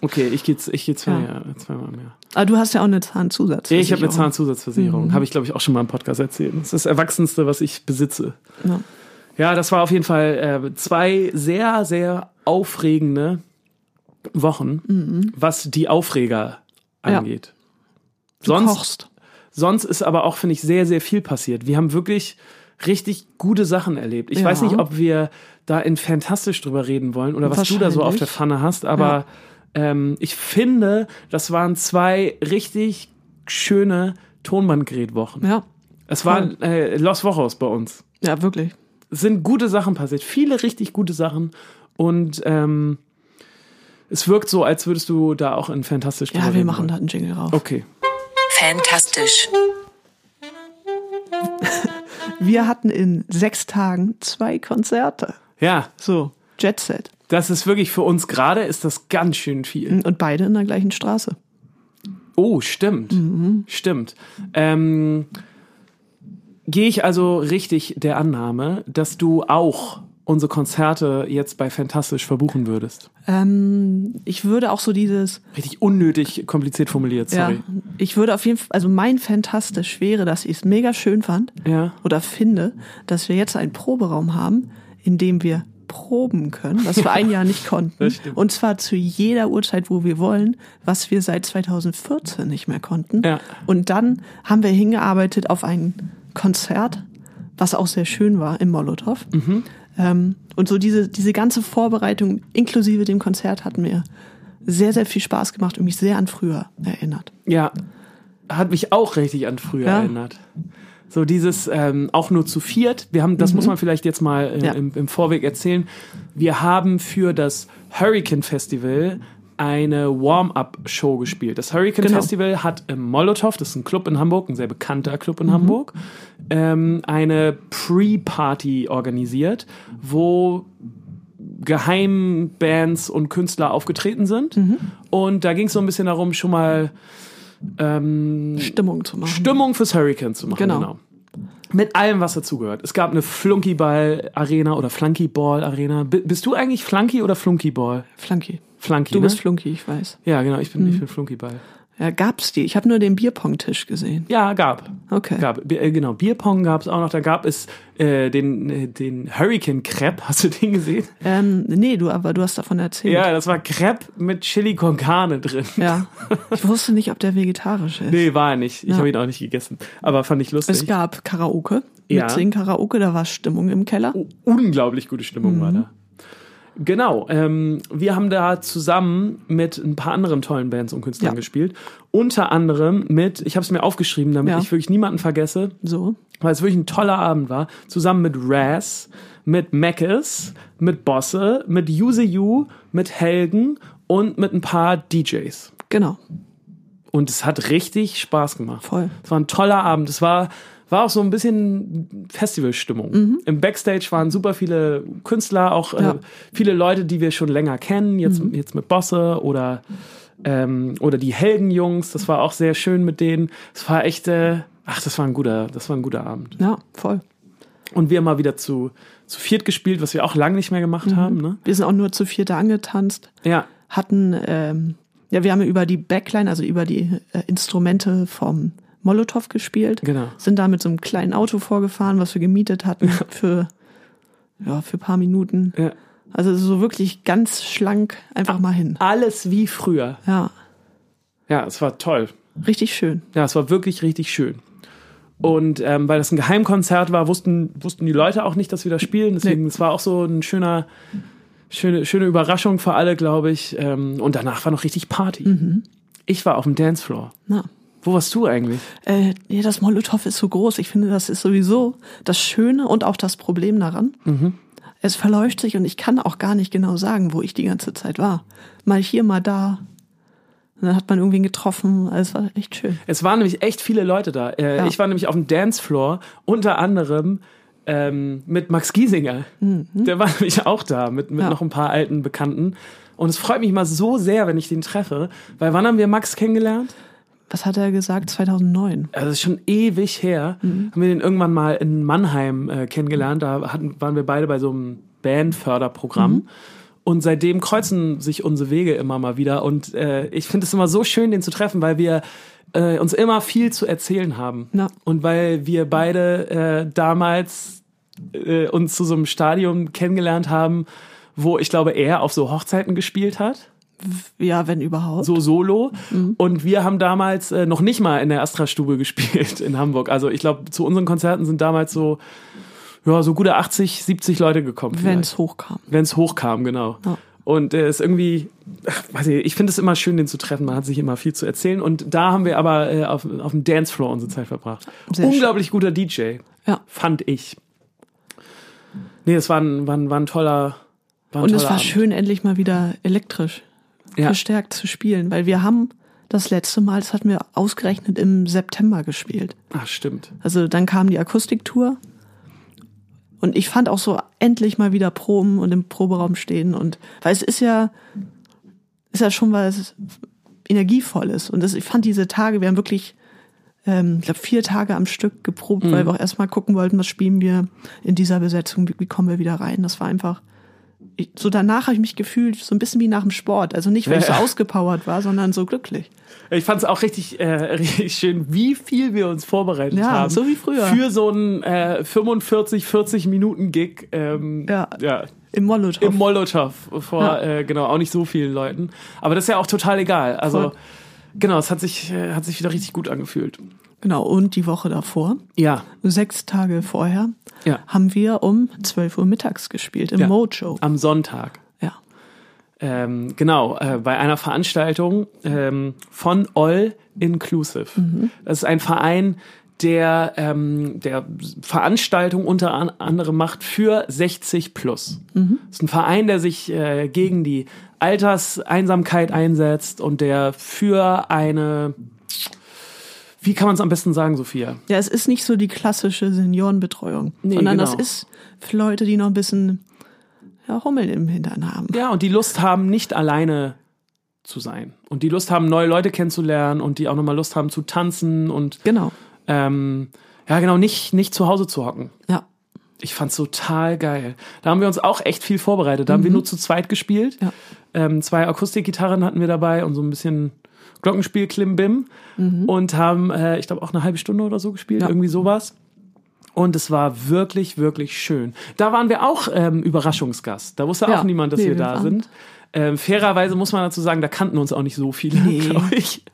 [SPEAKER 3] Okay, ich gehe ich geh zwei,
[SPEAKER 2] Ja.
[SPEAKER 3] Jahre- zweimal im Jahr.
[SPEAKER 2] Aber du hast ja auch eine Zahnzusatz.
[SPEAKER 3] Ich habe eine Zahnzusatzversicherung. Habe ich, glaube ich, auch schon mal im Podcast erzählt. Das ist das Erwachsenste, was ich besitze.
[SPEAKER 2] Ja.
[SPEAKER 3] Ja, das war auf jeden Fall äh, zwei sehr, sehr aufregende Wochen, was die Aufreger
[SPEAKER 2] Ja.
[SPEAKER 3] angeht.
[SPEAKER 2] Du
[SPEAKER 3] Sonst,
[SPEAKER 2] kochst.
[SPEAKER 3] sonst ist aber auch, finde ich, sehr, sehr viel passiert. Wir haben wirklich richtig gute Sachen erlebt. Ich
[SPEAKER 2] Ja.
[SPEAKER 3] weiß nicht, ob wir da in Fantastisch drüber reden wollen oder was du da so auf der Pfanne hast, aber ähm, ich finde, das waren zwei richtig schöne Tonbandgerätwochen.
[SPEAKER 2] Ja.
[SPEAKER 3] Es war äh, Los Wochos bei uns.
[SPEAKER 2] Ja, wirklich.
[SPEAKER 3] es sind gute Sachen passiert, viele richtig gute Sachen und ähm, es wirkt so, als würdest du da auch in Fantastisch drüber
[SPEAKER 2] Ja, wir
[SPEAKER 3] reden
[SPEAKER 2] machen
[SPEAKER 3] wollen.
[SPEAKER 2] da einen Jingle rauf.
[SPEAKER 3] Okay.
[SPEAKER 1] Fantastisch.
[SPEAKER 2] Wir hatten in sechs Tagen zwei Konzerte.
[SPEAKER 3] Ja,
[SPEAKER 2] So, Jet Set.
[SPEAKER 3] das ist wirklich für uns gerade ist das ganz schön viel.
[SPEAKER 2] Und beide in der gleichen Straße.
[SPEAKER 3] Oh, stimmt.
[SPEAKER 2] Mhm.
[SPEAKER 3] Stimmt. Ähm, Gehe ich also richtig der Annahme, dass du auch unsere Konzerte jetzt bei Fantastisch verbuchen würdest?
[SPEAKER 2] Ähm, ich würde auch so dieses,
[SPEAKER 3] Richtig unnötig kompliziert formuliert, sorry.
[SPEAKER 2] ja, ich würde auf jeden Fall, also mein Fantastisch wäre, dass ich es mega schön fand
[SPEAKER 3] Ja.
[SPEAKER 2] oder finde, dass wir jetzt einen Proberaum haben, in dem wir proben können, was wir ein Jahr nicht konnten. Und zwar zu jeder Uhrzeit, wo wir wollen, was wir seit 2014 nicht mehr konnten.
[SPEAKER 3] Ja.
[SPEAKER 2] Und dann haben wir hingearbeitet auf ein Konzert, was auch sehr schön war im Molotow.
[SPEAKER 3] Mhm.
[SPEAKER 2] Ähm, und so diese, diese ganze Vorbereitung inklusive dem Konzert hat mir sehr, sehr viel Spaß gemacht und mich sehr an früher erinnert.
[SPEAKER 3] Ja, hat mich auch richtig an früher
[SPEAKER 2] Ja.
[SPEAKER 3] erinnert. So dieses ähm, auch nur zu viert. Wir haben, das muss man vielleicht jetzt mal äh,
[SPEAKER 2] Mhm. Ja.
[SPEAKER 3] im, im Vorweg erzählen. Wir haben für das Hurricane Festival eine Warm-up-Show gespielt. Das Hurricane
[SPEAKER 2] Genau.
[SPEAKER 3] Festival hat im Molotow, das ist ein Club in Hamburg, ein sehr bekannter Club
[SPEAKER 2] Mhm.
[SPEAKER 3] in Hamburg, ähm, eine Pre-Party organisiert, wo Geheimbands und Künstler aufgetreten sind.
[SPEAKER 2] Mhm.
[SPEAKER 3] Und da ging es so ein bisschen darum, schon mal ähm,
[SPEAKER 2] Stimmung zu machen.
[SPEAKER 3] Stimmung fürs Hurricane zu machen.
[SPEAKER 2] Genau.
[SPEAKER 3] Genau. Mit allem, was dazugehört. Es gab eine Flunkyball-Arena oder Flunkyball-Arena. Bist du eigentlich Flunky oder Flunkyball?
[SPEAKER 2] Flunky.
[SPEAKER 3] Flunky,
[SPEAKER 2] Du
[SPEAKER 3] ne?
[SPEAKER 2] bist Flunky, ich weiß.
[SPEAKER 3] ja, genau, ich bin,
[SPEAKER 2] Mhm.
[SPEAKER 3] ich bin Flunkyball.
[SPEAKER 2] Ja, gab's die? Ich habe nur den Bierpong-Tisch gesehen.
[SPEAKER 3] Ja, gab.
[SPEAKER 2] Okay.
[SPEAKER 3] Gab, äh, genau, Bierpong gab es auch noch. Da gab es äh, den, äh, den Hurricane Crepe. Hast du den gesehen?
[SPEAKER 2] Ähm, nee, du, aber du hast davon erzählt.
[SPEAKER 3] Ja, das war Crepe mit Chili con Carne drin.
[SPEAKER 2] Ja. Ich wusste nicht, ob der vegetarisch ist.
[SPEAKER 3] Nee, war er nicht. Ich
[SPEAKER 2] Ja.
[SPEAKER 3] habe ihn auch nicht gegessen. Aber fand ich lustig.
[SPEAKER 2] Es gab Karaoke.
[SPEAKER 3] Ja.
[SPEAKER 2] Mit Sing-Karaoke, da war Stimmung im Keller.
[SPEAKER 3] unglaublich gute Stimmung
[SPEAKER 2] Mhm.
[SPEAKER 3] war da. Genau, ähm, wir haben da zusammen mit ein paar anderen tollen Bands und Künstlern
[SPEAKER 2] Ja.
[SPEAKER 3] gespielt. Unter anderem mit, ich habe es mir aufgeschrieben, damit
[SPEAKER 2] Ja.
[SPEAKER 3] ich wirklich niemanden vergesse,
[SPEAKER 2] So.
[SPEAKER 3] weil es wirklich ein toller Abend war. Zusammen mit Raz, mit Mackes, mit Bosse, mit Use You, mit Helgen und mit ein paar DJs.
[SPEAKER 2] Genau.
[SPEAKER 3] Und es hat richtig Spaß gemacht.
[SPEAKER 2] Voll.
[SPEAKER 3] Es war ein toller Abend. Es war, war auch so ein bisschen Festivalstimmung. Im Backstage waren super viele Künstler, auch
[SPEAKER 2] Mhm. Ja. Mhm.
[SPEAKER 3] äh, viele Leute, die wir schon länger kennen, jetzt, jetzt mit Bosse oder, ähm, oder die Heldenjungs. Das war auch sehr schön mit denen. Es war echt, äh, ach, das war ein guter, das war ein guter Abend.
[SPEAKER 2] Ja, voll.
[SPEAKER 3] Und wir haben mal wieder zu, zu viert gespielt, was wir auch lange nicht mehr gemacht
[SPEAKER 2] Mhm.
[SPEAKER 3] haben. Ne?
[SPEAKER 2] Wir sind auch nur zu vierte angetanzt.
[SPEAKER 3] Ja,
[SPEAKER 2] Hatten, ähm, ja, wir haben über die Backline, also über die äh, Instrumente vom Molotow gespielt.
[SPEAKER 3] Genau.
[SPEAKER 2] Sind da mit so einem kleinen Auto vorgefahren, was wir gemietet hatten für, ja, für ein paar Minuten.
[SPEAKER 3] ja.
[SPEAKER 2] Also so wirklich ganz schlank einfach mal hin.
[SPEAKER 3] alles wie früher.
[SPEAKER 2] Ja,
[SPEAKER 3] Ja, es war toll.
[SPEAKER 2] richtig schön.
[SPEAKER 3] Ja, es war wirklich richtig schön. Und ähm, weil das ein Geheimkonzert war, wussten, wussten die Leute auch nicht, dass wir da spielen. Deswegen, es war auch so ein schöner, schöne, schöne Überraschung für alle, glaube ich. Ähm, und danach war noch richtig Party. Ich war auf dem Dancefloor.
[SPEAKER 2] Na.
[SPEAKER 3] Wo warst du eigentlich?
[SPEAKER 2] Äh, ja, das Molotow ist so groß. Ich finde, das ist sowieso das Schöne und auch das Problem daran. Es verläuft sich und ich kann auch gar nicht genau sagen, wo ich die ganze Zeit war. Mal hier, mal da. Und dann hat man irgendwen getroffen. Es war echt schön.
[SPEAKER 3] Es waren nämlich echt viele Leute da. Äh,
[SPEAKER 2] Ja.
[SPEAKER 3] Ich war nämlich auf dem Dancefloor, unter anderem ähm, mit Max Giesinger. Der war nämlich auch da, mit, mit
[SPEAKER 2] Ja.
[SPEAKER 3] noch ein paar alten Bekannten. Und es freut mich mal so sehr, wenn ich den treffe. Weil wann haben wir Max kennengelernt?
[SPEAKER 2] Was hat er gesagt? 2009.
[SPEAKER 3] Also das ist schon ewig her. Haben wir den irgendwann mal in Mannheim äh, kennengelernt. Da hatten, waren wir beide bei so einem Bandförderprogramm. Und seitdem kreuzen sich unsere Wege immer mal wieder. Und äh, ich finde es immer so schön, den zu treffen, weil wir äh, uns immer viel zu erzählen haben.
[SPEAKER 2] Ja.
[SPEAKER 3] Und weil wir beide äh, damals äh, uns zu so einem Stadium kennengelernt haben, wo ich glaube, er auf so Hochzeiten gespielt hat
[SPEAKER 2] Ja, wenn überhaupt.
[SPEAKER 3] so solo. Und wir haben damals äh, noch nicht mal in der Astra-Stube gespielt in Hamburg. Also ich glaube, zu unseren Konzerten sind damals so, ja, so gute 80, 70 Leute gekommen.
[SPEAKER 2] wenn es hochkam.
[SPEAKER 3] Wenn es hochkam, genau.
[SPEAKER 2] Ja.
[SPEAKER 3] Und äh, ist irgendwie, ach, weiß ich, ich finde es immer schön, den zu treffen. Man hat sich immer viel zu erzählen. Und da haben wir aber äh, auf, auf dem Dancefloor unsere Zeit verbracht.
[SPEAKER 2] Sehr
[SPEAKER 3] Unglaublich guter DJ,
[SPEAKER 2] Ja.
[SPEAKER 3] fand ich. Nee, es war ein, war ein, war ein toller. War ein
[SPEAKER 2] Und es
[SPEAKER 3] toller
[SPEAKER 2] war
[SPEAKER 3] Abend.
[SPEAKER 2] schön, endlich mal wieder elektrisch
[SPEAKER 3] Ja.
[SPEAKER 2] gestärkt zu spielen, weil wir haben das letzte Mal, das hatten wir ausgerechnet im September gespielt.
[SPEAKER 3] Ach, stimmt.
[SPEAKER 2] Also dann kam die Akustiktour und ich fand auch so endlich mal wieder Proben und im Proberaum stehen und weil es ist ja ist ja schon was energievolles und das, ich fand diese Tage, wir haben wirklich ähm, ich glaube vier Tage am Stück geprobt, weil wir auch erstmal gucken wollten, was spielen wir in dieser Besetzung, wie, wie kommen wir wieder rein. Das war einfach ich, so danach habe ich mich gefühlt so ein bisschen wie nach dem Sport, also nicht weil ich so ausgepowert war, sondern so glücklich.
[SPEAKER 3] Ich fand es auch richtig, äh, richtig schön, wie viel wir uns vorbereitet
[SPEAKER 2] Ja,
[SPEAKER 3] haben.
[SPEAKER 2] so wie früher.
[SPEAKER 3] Für so einen äh, 45, 40 Minuten Gig. Ähm,
[SPEAKER 2] Ja.
[SPEAKER 3] ja.
[SPEAKER 2] Im Molotow.
[SPEAKER 3] Im Molotow vor
[SPEAKER 2] Ja.
[SPEAKER 3] äh, genau auch nicht so vielen Leuten. Aber das ist ja auch total egal. Also
[SPEAKER 2] Voll.
[SPEAKER 3] genau, es hat sich äh, hat sich wieder richtig gut angefühlt.
[SPEAKER 2] genau, und die Woche davor
[SPEAKER 3] Ja,
[SPEAKER 2] sechs Tage vorher
[SPEAKER 3] Ja.
[SPEAKER 2] haben wir um 12 Uhr mittags gespielt im
[SPEAKER 3] Ja.
[SPEAKER 2] Mojo.
[SPEAKER 3] am Sonntag.
[SPEAKER 2] Ja.
[SPEAKER 3] Ähm, genau, äh, bei einer Veranstaltung ähm, von All Inclusive. Das ist ein Verein, der, ähm, der Veranstaltung unter an anderem macht für 60 plus. Das ist ein Verein, der sich äh, gegen die Alterseinsamkeit einsetzt und der für eine, wie kann man es am besten sagen, Sophia?
[SPEAKER 2] Ja, es ist nicht so die klassische Seniorenbetreuung,
[SPEAKER 3] Nee,
[SPEAKER 2] sondern
[SPEAKER 3] genau.
[SPEAKER 2] das ist für Leute, die noch ein bisschen ja, Hummeln im Hintern haben.
[SPEAKER 3] Ja, und die Lust haben, nicht alleine zu sein. Und die Lust haben, neue Leute kennenzulernen und die auch nochmal Lust haben zu tanzen und
[SPEAKER 2] Genau.
[SPEAKER 3] ähm, ja, genau, nicht, nicht zu Hause zu hocken.
[SPEAKER 2] Ja.
[SPEAKER 3] Ich fand's total geil. Da haben wir uns auch echt viel vorbereitet. Da haben wir nur zu zweit gespielt.
[SPEAKER 2] Ja.
[SPEAKER 3] Ähm, zwei Akustikgitarren hatten wir dabei und so ein bisschen Glockenspiel, Klimbim. Und haben, äh, ich glaube, auch eine halbe Stunde oder so gespielt,
[SPEAKER 2] Ja.
[SPEAKER 3] irgendwie sowas. Und es war wirklich, wirklich schön. Da waren wir auch ähm, Überraschungsgast. Da wusste
[SPEAKER 2] Ja.
[SPEAKER 3] auch niemand, dass
[SPEAKER 2] Nee,
[SPEAKER 3] wir da sind. Ähm, fairerweise muss man dazu sagen, da kannten uns auch nicht so viele,
[SPEAKER 2] Nee.
[SPEAKER 3] glaube ich.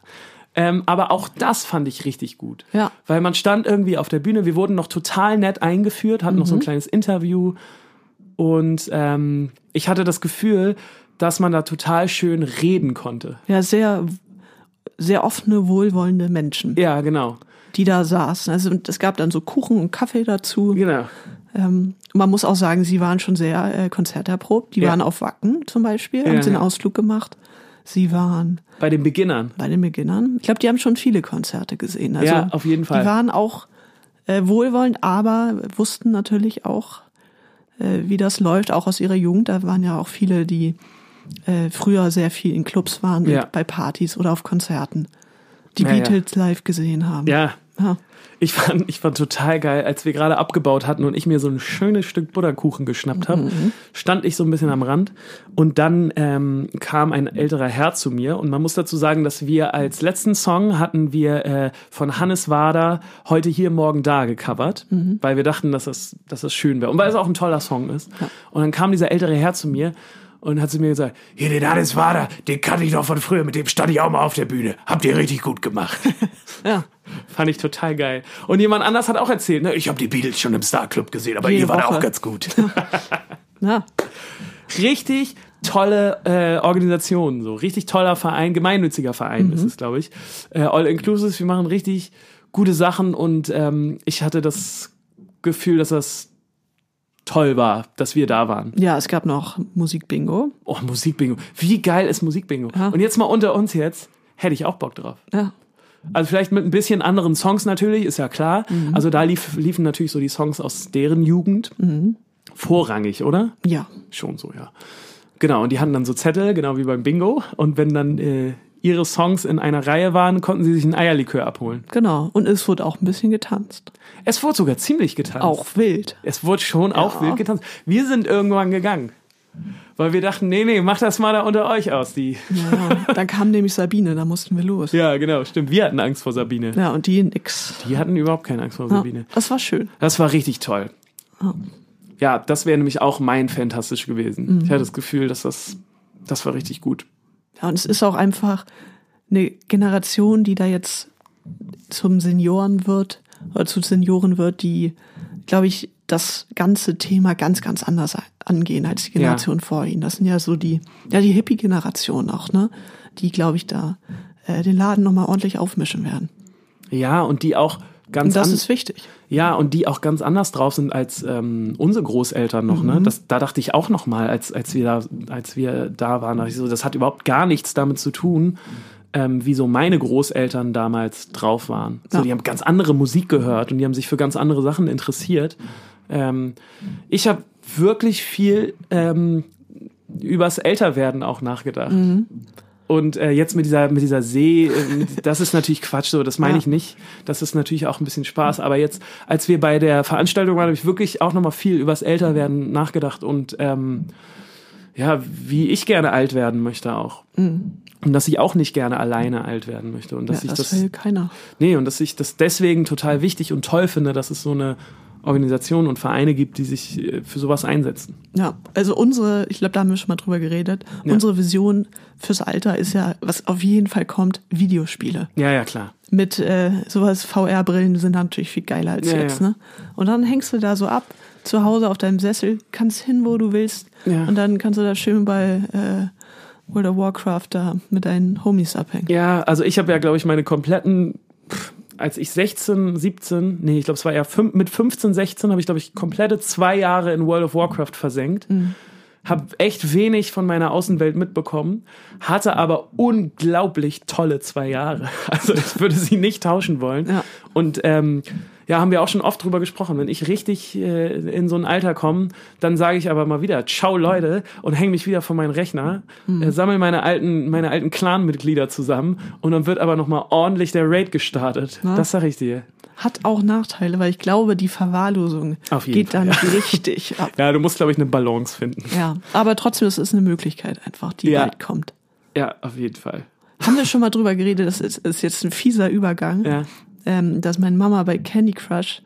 [SPEAKER 3] Ähm, aber auch das fand ich richtig gut.
[SPEAKER 2] Ja.
[SPEAKER 3] Weil man stand irgendwie auf der Bühne, wir wurden noch total nett eingeführt, hatten noch so ein kleines Interview. Und ähm, ich hatte das Gefühl, dass man da total schön reden konnte.
[SPEAKER 2] Ja, sehr, sehr offene, wohlwollende Menschen,
[SPEAKER 3] Ja, genau.
[SPEAKER 2] die da saßen. Also und es gab dann so Kuchen und Kaffee dazu.
[SPEAKER 3] Genau.
[SPEAKER 2] Ähm, man muss auch sagen, sie waren schon sehr äh, konzerterprobt. Die
[SPEAKER 3] Ja.
[SPEAKER 2] waren auf Wacken zum Beispiel,
[SPEAKER 3] Ja,
[SPEAKER 2] haben sie einen
[SPEAKER 3] ja.
[SPEAKER 2] Ausflug gemacht. Sie waren
[SPEAKER 3] Bei den Beginnern.
[SPEAKER 2] bei den Beginnern. Ich glaube, die haben schon viele Konzerte gesehen. Also,
[SPEAKER 3] Ja, auf jeden Fall.
[SPEAKER 2] Die waren auch äh, wohlwollend, aber wussten natürlich auch, äh, wie das läuft, auch aus ihrer Jugend. Da waren ja auch viele, die äh, früher sehr viel in Clubs waren,
[SPEAKER 3] Ja.
[SPEAKER 2] bei Partys oder auf Konzerten, die
[SPEAKER 3] Ja, ja.
[SPEAKER 2] Beatles live gesehen haben.
[SPEAKER 3] Ja.
[SPEAKER 2] Ja.
[SPEAKER 3] Ich fand, ich fand total geil, als wir gerade abgebaut hatten und ich mir so ein schönes Stück Butterkuchen geschnappt habe, stand ich so ein bisschen am Rand und dann ähm, kam ein älterer Herr zu mir und man muss dazu sagen, dass wir als letzten Song hatten wir äh, von Hannes Wader heute hier, morgen da gecovert, weil wir dachten, dass das, dass das schön wäre und weil es auch ein toller Song ist. Und dann kam dieser ältere Herr zu mir und hat zu mir gesagt, hier den Hannes Wader, den kannte ich doch von früher, mit dem stand ich auch mal auf der Bühne. Habt ihr richtig gut gemacht.
[SPEAKER 2] ja.
[SPEAKER 3] Fand ich total geil. Und jemand anders hat auch erzählt, ne, ich habe die Beatles schon im Star Club gesehen, aber
[SPEAKER 2] Jede
[SPEAKER 3] ihr wart auch ganz gut.
[SPEAKER 2] ja.
[SPEAKER 3] richtig tolle äh, Organisation, so richtig toller Verein, gemeinnütziger Verein
[SPEAKER 2] Mhm.
[SPEAKER 3] ist es, glaube ich. Äh, All Inclusive, wir machen richtig gute Sachen und ähm, ich hatte das Gefühl, dass das toll war, dass wir da waren.
[SPEAKER 2] Ja, es gab noch Musikbingo.
[SPEAKER 3] Oh, Musikbingo. Wie geil ist Musikbingo?
[SPEAKER 2] Ja.
[SPEAKER 3] Und jetzt mal unter uns jetzt, hätte ich auch Bock drauf.
[SPEAKER 2] Ja.
[SPEAKER 3] Also vielleicht mit ein bisschen anderen Songs natürlich, ist ja klar. Also da lief, liefen natürlich so die Songs aus deren Jugend. Vorrangig, oder?
[SPEAKER 2] Ja.
[SPEAKER 3] Schon so, ja. Genau, und die hatten dann so Zettel, genau wie beim Bingo. Und wenn dann äh, ihre Songs in einer Reihe waren, konnten sie sich ein Eierlikör abholen.
[SPEAKER 2] Genau. Und es wurde auch ein bisschen getanzt.
[SPEAKER 3] Es wurde sogar ziemlich getanzt.
[SPEAKER 2] Auch wild.
[SPEAKER 3] Es wurde schon auch wild getanzt. Wir sind irgendwann gegangen. Weil wir dachten, nee, nee, macht das mal da unter euch aus, die.
[SPEAKER 2] Ja, dann kam nämlich Sabine, da mussten wir los.
[SPEAKER 3] Ja, genau, stimmt. Wir hatten Angst vor Sabine.
[SPEAKER 2] Ja, und die nix.
[SPEAKER 3] Die hatten überhaupt keine Angst vor
[SPEAKER 2] Ja,
[SPEAKER 3] Sabine.
[SPEAKER 2] das war schön.
[SPEAKER 3] Das war richtig toll. Ja, das wäre nämlich auch mein Fantastisch gewesen. Ich hatte das Gefühl, dass das, das war richtig gut.
[SPEAKER 2] Ja, und es ist auch einfach eine Generation, die da jetzt zum Senioren wird oder zu Senioren wird, die, glaube ich, das ganze Thema ganz, ganz anders angehen als die Generation vor ihnen. Das sind ja so die, ja, die Hippie-Generation auch, ne? Die, glaube ich, da äh, den Laden nochmal ordentlich aufmischen werden.
[SPEAKER 3] Ja, und die auch ganz
[SPEAKER 2] das ist wichtig.
[SPEAKER 3] ja, und die auch ganz anders drauf sind als ähm, unsere Großeltern noch. Ne? Das, da dachte ich auch noch mal, als, als, wir da, als wir da waren, ich so, das hat überhaupt gar nichts damit zu tun, ähm, wie so meine Großeltern damals drauf waren. So,
[SPEAKER 2] Ja.
[SPEAKER 3] die haben ganz andere Musik gehört und die haben sich für ganz andere Sachen interessiert. Ähm, ich habe wirklich viel ähm, übers Älterwerden auch nachgedacht. Und äh, jetzt mit dieser, mit dieser See, äh, das ist natürlich Quatsch, so, das meine
[SPEAKER 2] Ja.
[SPEAKER 3] ich nicht. Das ist natürlich auch ein bisschen Spaß. Aber jetzt, als wir bei der Veranstaltung waren, habe ich wirklich auch nochmal viel übers Älterwerden nachgedacht und ähm, ja, wie ich gerne alt werden möchte auch. Und dass ich auch nicht gerne alleine alt werden möchte. Und dass
[SPEAKER 2] ja,
[SPEAKER 3] ich
[SPEAKER 2] das,
[SPEAKER 3] das,
[SPEAKER 2] will keiner.
[SPEAKER 3] nee, und dass ich das deswegen total wichtig und toll finde, dass es so eine Organisation und Vereine gibt, die sich äh, für sowas einsetzen.
[SPEAKER 2] Ja, also unsere, ich glaube, da haben wir schon mal drüber geredet,
[SPEAKER 3] Ja.
[SPEAKER 2] unsere Vision fürs Alter ist ja, was auf jeden Fall kommt, Videospiele.
[SPEAKER 3] Ja, ja, klar.
[SPEAKER 2] Mit äh, sowas, VR-Brillen sind natürlich viel geiler als
[SPEAKER 3] Ja,
[SPEAKER 2] jetzt,
[SPEAKER 3] ja.
[SPEAKER 2] ne? Und dann hängst du da so ab, zu Hause auf deinem Sessel, kannst hin, wo du willst. Und dann kannst du da schön bei äh, World of Warcraft da mit deinen Homies abhängen.
[SPEAKER 3] Ja, also ich habe ja, glaube ich, meine kompletten, als ich 16, 17, nee, ich glaube, es war ja fünf, mit 15, 16 habe ich, glaube ich, komplette zwei Jahre in World of Warcraft versenkt. Habe echt wenig von meiner Außenwelt mitbekommen, hatte aber unglaublich tolle zwei Jahre. Also ich würde sie nicht tauschen wollen.
[SPEAKER 2] Ja.
[SPEAKER 3] Und ähm, ja, haben wir auch schon oft drüber gesprochen. Wenn ich richtig äh, in so ein Alter komme, dann sage ich aber mal wieder, ciao Leute, und hänge mich wieder vor meinen Rechner, äh, sammle meine alten, meine alten Clan-Mitglieder zusammen und dann wird aber nochmal ordentlich der Raid gestartet.
[SPEAKER 2] Ja.
[SPEAKER 3] Das sag ich dir.
[SPEAKER 2] Hat auch Nachteile, weil ich glaube, die Verwahrlosung geht dann richtig ab.
[SPEAKER 3] Ja, du musst, glaube ich, eine Balance finden.
[SPEAKER 2] Ja, aber trotzdem, es ist eine Möglichkeit einfach, die
[SPEAKER 3] Ja.
[SPEAKER 2] bald kommt.
[SPEAKER 3] Ja, auf jeden Fall.
[SPEAKER 2] Haben wir schon mal drüber geredet, das ist, ist jetzt ein fieser Übergang,
[SPEAKER 3] Ja.
[SPEAKER 2] Ähm, dass meine Mama bei Candy Crush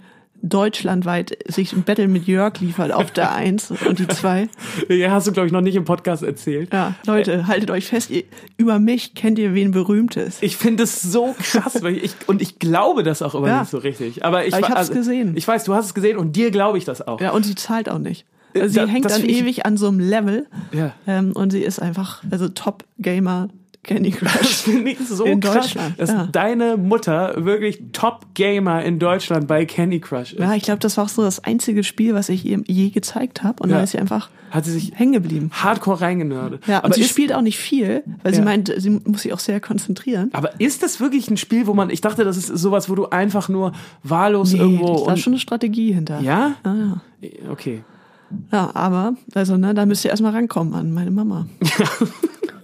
[SPEAKER 2] deutschlandweit sich ein Battle mit Jörg liefert auf der Eins und die zwei.
[SPEAKER 3] Ja, hast du, glaube ich, noch nicht im Podcast erzählt.
[SPEAKER 2] Ja, Leute, haltet euch fest, ihr, über mich kennt ihr wen berühmt ist.
[SPEAKER 3] Ich finde es so krass, weil ich, und ich glaube das auch immer
[SPEAKER 2] Ja.
[SPEAKER 3] nicht so richtig. Aber ich,
[SPEAKER 2] Aber ich
[SPEAKER 3] wa-
[SPEAKER 2] hab's gesehen.
[SPEAKER 3] Ich weiß, du hast es gesehen und dir glaube ich das auch.
[SPEAKER 2] Ja, und sie zahlt auch nicht. Also sie
[SPEAKER 3] da-
[SPEAKER 2] hängt dann ewig an so einem Level
[SPEAKER 3] Ja.
[SPEAKER 2] ähm, und sie ist einfach, also Top-Gamer Candy
[SPEAKER 3] Das
[SPEAKER 2] Crush.
[SPEAKER 3] finde ich so
[SPEAKER 2] In
[SPEAKER 3] krass,
[SPEAKER 2] Deutschland,
[SPEAKER 3] dass
[SPEAKER 2] ja.
[SPEAKER 3] deine Mutter wirklich Top-Gamer in Deutschland bei Candy Crush ist.
[SPEAKER 2] Ja, ich glaube, das war auch so das einzige Spiel, was ich ihr je gezeigt habe. Und
[SPEAKER 3] Ja.
[SPEAKER 2] dann ist sie einfach
[SPEAKER 3] Hat sie sich
[SPEAKER 2] hängen geblieben.
[SPEAKER 3] hardcore reingenördet.
[SPEAKER 2] Ja,
[SPEAKER 3] aber
[SPEAKER 2] und sie
[SPEAKER 3] ist,
[SPEAKER 2] spielt auch nicht viel, weil sie
[SPEAKER 3] Ja.
[SPEAKER 2] meint, sie muss sich auch sehr konzentrieren.
[SPEAKER 3] aber ist das wirklich ein Spiel, wo man, ich dachte, das ist sowas, wo du einfach nur wahllos irgendwo
[SPEAKER 2] da ist schon eine Strategie hinter.
[SPEAKER 3] ja?
[SPEAKER 2] Ja, ja.
[SPEAKER 3] Okay.
[SPEAKER 2] ja, aber, also, ne, da müsst ihr erstmal rankommen an meine Mama.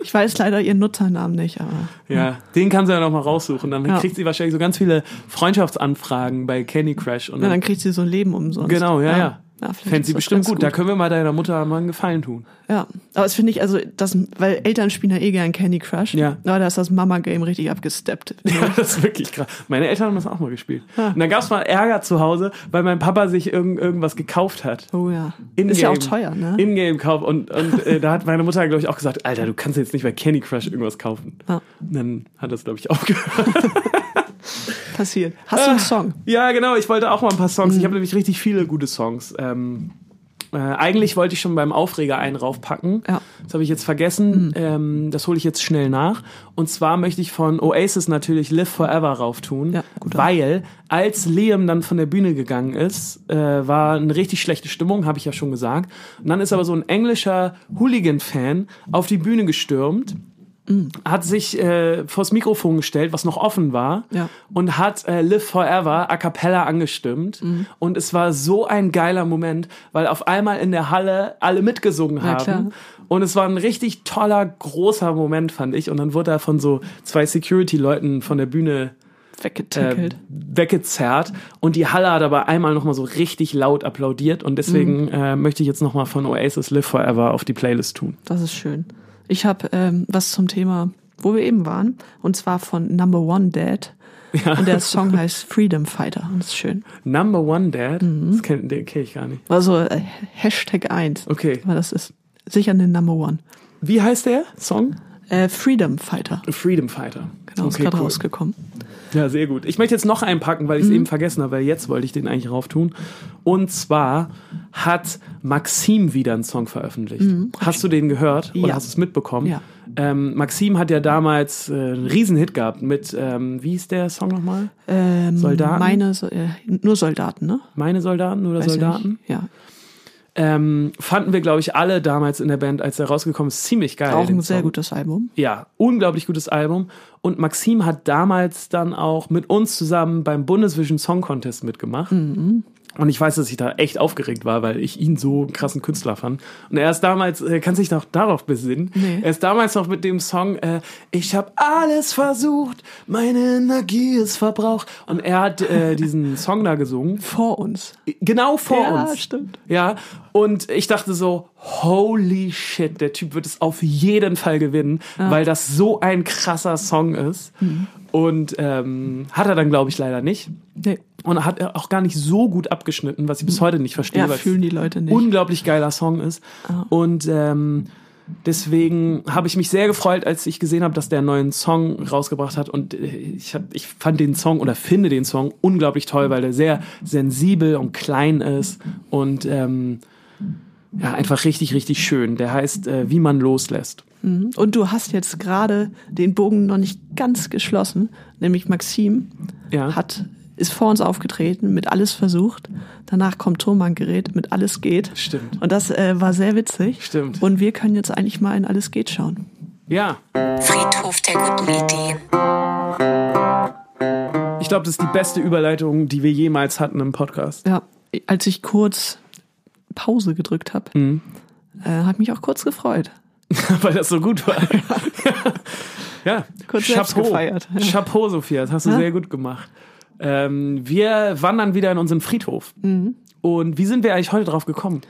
[SPEAKER 2] ich weiß leider ihren Nutzernamen nicht, aber.
[SPEAKER 3] Ja, den kann sie ja noch mal raussuchen. Dann
[SPEAKER 2] Ja.
[SPEAKER 3] kriegt sie wahrscheinlich so ganz viele Freundschaftsanfragen bei Candy Crush. Und
[SPEAKER 2] Ja,
[SPEAKER 3] dann,
[SPEAKER 2] dann kriegt sie so ein Leben umsonst.
[SPEAKER 3] genau, ja, ja.
[SPEAKER 2] Ja
[SPEAKER 3] Fände sie bestimmt
[SPEAKER 2] ganz
[SPEAKER 3] gut. Da können wir mal deiner Mutter mal einen Gefallen tun.
[SPEAKER 2] Ja, aber das finde ich, also, das, weil Eltern spielen ja eh gern Candy Crush.
[SPEAKER 3] Ja.
[SPEAKER 2] Aber da ist das Mama-Game richtig abgesteppt.
[SPEAKER 3] Ja, das ist wirklich krass. Meine Eltern haben das auch mal gespielt. Und dann gab es mal Ärger zu Hause, weil mein Papa sich irgend, irgendwas gekauft hat.
[SPEAKER 2] Oh ja.
[SPEAKER 3] In-game.
[SPEAKER 2] Ist ja auch teuer, ne?
[SPEAKER 3] Ingame-Kauf. Und, und äh, da hat meine Mutter, glaube ich, auch gesagt, Alter, du kannst jetzt nicht bei Candy Crush irgendwas kaufen.
[SPEAKER 2] Ja.
[SPEAKER 3] Und dann hat das, glaube ich, aufgehört.
[SPEAKER 2] Passiert. Hast du einen Song?
[SPEAKER 3] Ja, genau. Ich wollte auch mal ein paar Songs. Ich habe nämlich richtig viele gute Songs. Ähm, äh, eigentlich wollte ich schon beim Aufreger einen raufpacken.
[SPEAKER 2] Ja.
[SPEAKER 3] Das habe ich jetzt vergessen. Ähm, das hole ich jetzt schnell nach. Und zwar möchte ich von Oasis natürlich Live Forever rauftun.
[SPEAKER 2] Ja, guter.
[SPEAKER 3] weil als Liam dann von der Bühne gegangen ist, äh, war eine richtig schlechte Stimmung, habe ich ja schon gesagt. Und dann ist aber so ein englischer Hooligan-Fan auf die Bühne gestürmt hat sich äh, vors Mikrofon gestellt, was noch offen war,
[SPEAKER 2] Ja.
[SPEAKER 3] und hat äh, Live Forever a cappella angestimmt.
[SPEAKER 2] Mhm.
[SPEAKER 3] Und es war so ein geiler Moment, weil auf einmal in der Halle alle mitgesungen
[SPEAKER 2] Na klar.
[SPEAKER 3] haben. Und es war ein richtig toller, großer Moment, fand ich. Und dann wurde er von so zwei Security-Leuten von der Bühne äh,
[SPEAKER 2] Weggetackelt.
[SPEAKER 3] weggezerrt und die Halle hat aber einmal nochmal so richtig laut applaudiert und deswegen
[SPEAKER 2] Mhm.
[SPEAKER 3] äh, möchte ich jetzt nochmal von Oasis Live Forever auf die Playlist tun.
[SPEAKER 2] Das ist schön. Ich habe ähm, was zum Thema, wo wir eben waren, und zwar von Number One Dad. Und der Song heißt Freedom Fighter und ist schön.
[SPEAKER 3] Number One Dad,
[SPEAKER 2] Mhm.
[SPEAKER 3] das kenne kenn ich gar nicht.
[SPEAKER 2] Also äh, Hashtag 1.
[SPEAKER 3] Okay.
[SPEAKER 2] Aber das ist sicher eine Number One.
[SPEAKER 3] Wie heißt der Song?
[SPEAKER 2] Äh, Freedom Fighter.
[SPEAKER 3] Freedom Fighter.
[SPEAKER 2] Genau, ist
[SPEAKER 3] okay,
[SPEAKER 2] gerade
[SPEAKER 3] cool.
[SPEAKER 2] rausgekommen.
[SPEAKER 3] Ja, sehr gut. Ich möchte jetzt noch einpacken, weil ich
[SPEAKER 2] Mhm.
[SPEAKER 3] es eben vergessen habe, weil jetzt wollte ich den eigentlich rauf tun. Und zwar hat Maxim wieder einen Song veröffentlicht. Hast du den gehört oder
[SPEAKER 2] Mhm. Ja.
[SPEAKER 3] hast du es mitbekommen?
[SPEAKER 2] Ja.
[SPEAKER 3] Ähm, Maxim hat ja damals äh, einen Riesenhit gehabt mit, ähm, wie hieß der Song nochmal?
[SPEAKER 2] Ähm,
[SPEAKER 3] Soldaten?
[SPEAKER 2] Meine, So- äh, nur Soldaten, ne?
[SPEAKER 3] Meine Soldaten oder
[SPEAKER 2] Weiß
[SPEAKER 3] Soldaten?
[SPEAKER 2] Ja.
[SPEAKER 3] Ähm, fanden wir, glaube ich, alle damals in der Band, als er rausgekommen ist, ziemlich geil.
[SPEAKER 2] Auch ein sehr
[SPEAKER 3] Song.
[SPEAKER 2] gutes Album.
[SPEAKER 3] Ja, unglaublich gutes Album. Und Maxim hat damals dann auch mit uns zusammen beim Bundesvision Song Contest mitgemacht.
[SPEAKER 2] Mhm.
[SPEAKER 3] Und ich weiß, dass ich da echt aufgeregt war, weil ich ihn so einen krassen Künstler fand. Und er ist damals, äh, kannst du dich noch darauf besinnen?
[SPEAKER 2] Nee.
[SPEAKER 3] Er ist damals noch mit dem Song äh, Ich habe alles versucht, meine Energie ist verbraucht. Und er hat äh, diesen Song da gesungen.
[SPEAKER 2] Vor uns.
[SPEAKER 3] Genau vor
[SPEAKER 2] Ja,
[SPEAKER 3] uns.
[SPEAKER 2] stimmt.
[SPEAKER 3] Ja, und ich dachte so, holy shit, der Typ wird es auf jeden Fall gewinnen, weil das so ein krasser Song ist.
[SPEAKER 2] Mhm.
[SPEAKER 3] Und ähm, hat er dann, glaube ich, leider nicht.
[SPEAKER 2] Nee.
[SPEAKER 3] Und hat er auch gar nicht so gut abgeschnitten, was ich bis heute nicht verstehe.
[SPEAKER 2] Ja, fühlen die Leute nicht.
[SPEAKER 3] unglaublich geiler Song ist. Und ähm, deswegen habe ich mich sehr gefreut, als ich gesehen habe, dass der einen neuen Song rausgebracht hat. Und äh, ich, hab, ich fand den Song oder finde den Song unglaublich toll, weil der sehr sensibel und klein ist und ähm, ja, einfach richtig, richtig schön. Der heißt äh, Wie man loslässt.
[SPEAKER 2] Und du hast jetzt gerade den Bogen noch nicht ganz geschlossen, nämlich Maxim
[SPEAKER 3] Ja.
[SPEAKER 2] hat ist vor uns aufgetreten, mit alles versucht. Danach kommt Tonbandgerät mit alles geht.
[SPEAKER 3] Stimmt.
[SPEAKER 2] Und das äh, war sehr witzig.
[SPEAKER 3] Stimmt.
[SPEAKER 2] Und wir können jetzt eigentlich mal in alles geht schauen.
[SPEAKER 3] Ja,
[SPEAKER 1] Friedhof der guten Ideen.
[SPEAKER 3] ich glaube, das ist die beste Überleitung, die wir jemals hatten im Podcast.
[SPEAKER 2] Ja, als ich kurz Pause gedrückt habe,
[SPEAKER 3] Mhm.
[SPEAKER 2] äh, hat mich auch kurz gefreut.
[SPEAKER 3] weil das so gut war. ja,
[SPEAKER 2] Kurz selbst gefeiert. Ja.
[SPEAKER 3] Chapeau, Sophia, das hast du
[SPEAKER 2] Ja.
[SPEAKER 3] sehr gut gemacht. Ähm, wir wandern wieder in unseren Friedhof.
[SPEAKER 2] Mhm.
[SPEAKER 3] Und wie sind wir eigentlich heute drauf gekommen?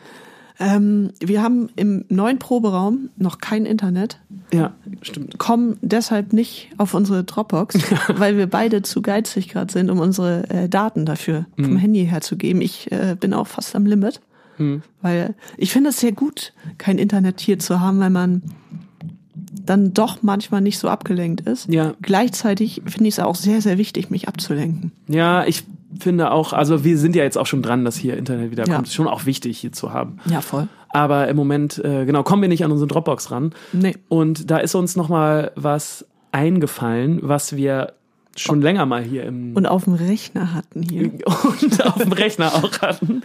[SPEAKER 2] Ähm, wir haben im neuen Proberaum noch kein Internet,
[SPEAKER 3] Ja, stimmt.
[SPEAKER 2] kommen deshalb nicht auf unsere Dropbox, weil wir beide zu geizig gerade sind, um unsere äh, Daten dafür
[SPEAKER 3] Mhm.
[SPEAKER 2] vom Handy herzugeben. Ich äh, bin auch fast am Limit,
[SPEAKER 3] Mhm.
[SPEAKER 2] weil ich finde es sehr gut, kein Internet hier zu haben, weil man dann doch manchmal nicht so abgelenkt ist.
[SPEAKER 3] Ja.
[SPEAKER 2] Gleichzeitig finde ich es auch sehr, sehr wichtig, mich abzulenken.
[SPEAKER 3] Ja, ich finde auch, also wir sind ja jetzt auch schon dran, dass hier Internet wieder
[SPEAKER 2] Ja.
[SPEAKER 3] kommt. Ist schon auch wichtig hier zu haben.
[SPEAKER 2] Ja, voll.
[SPEAKER 3] Aber im Moment, äh, genau, kommen wir nicht an unsere Dropbox ran.
[SPEAKER 2] Nee.
[SPEAKER 3] Und da ist uns nochmal was eingefallen, was wir schon länger mal hier im
[SPEAKER 2] Und auf dem Rechner hatten hier.
[SPEAKER 3] und auf dem Rechner auch hatten,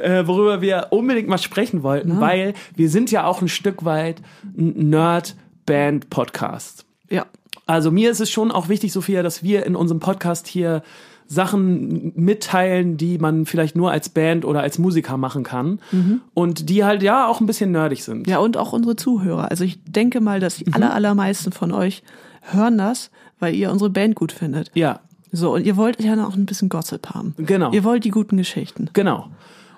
[SPEAKER 3] äh, worüber wir unbedingt mal sprechen wollten, weil wir sind ja auch ein Stück weit ein Nerd-Band-Podcast.
[SPEAKER 2] Ja.
[SPEAKER 3] Also mir ist es schon auch wichtig, Sophia, dass wir in unserem Podcast hier Sachen mitteilen, die man vielleicht nur als Band oder als Musiker machen kann und die halt ja auch ein bisschen nerdig sind.
[SPEAKER 2] Ja, und auch unsere Zuhörer. Also ich denke mal, dass
[SPEAKER 3] Mhm.
[SPEAKER 2] die aller, allermeisten von euch hören das, weil ihr unsere Band gut findet.
[SPEAKER 3] Ja,
[SPEAKER 2] So, und ihr wollt ja noch ein bisschen Gossip haben.
[SPEAKER 3] Genau.
[SPEAKER 2] Ihr wollt die guten Geschichten.
[SPEAKER 3] Genau.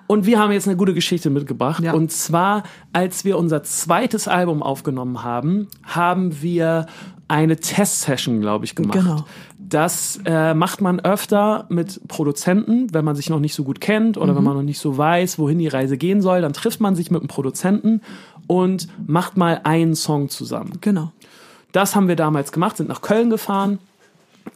[SPEAKER 3] Und wir haben jetzt eine gute Geschichte mitgebracht.
[SPEAKER 2] Ja.
[SPEAKER 3] Und zwar, als wir unser zweites Album aufgenommen haben, haben wir eine Testsession, glaube ich, gemacht.
[SPEAKER 2] Genau.
[SPEAKER 3] Das äh, macht man öfter mit Produzenten, wenn man sich noch nicht so gut kennt oder
[SPEAKER 2] Mhm.
[SPEAKER 3] wenn man noch nicht so weiß, wohin die Reise gehen soll, dann trifft man sich mit einem Produzenten und macht mal einen Song zusammen.
[SPEAKER 2] Genau.
[SPEAKER 3] Das haben wir damals gemacht, sind nach Köln gefahren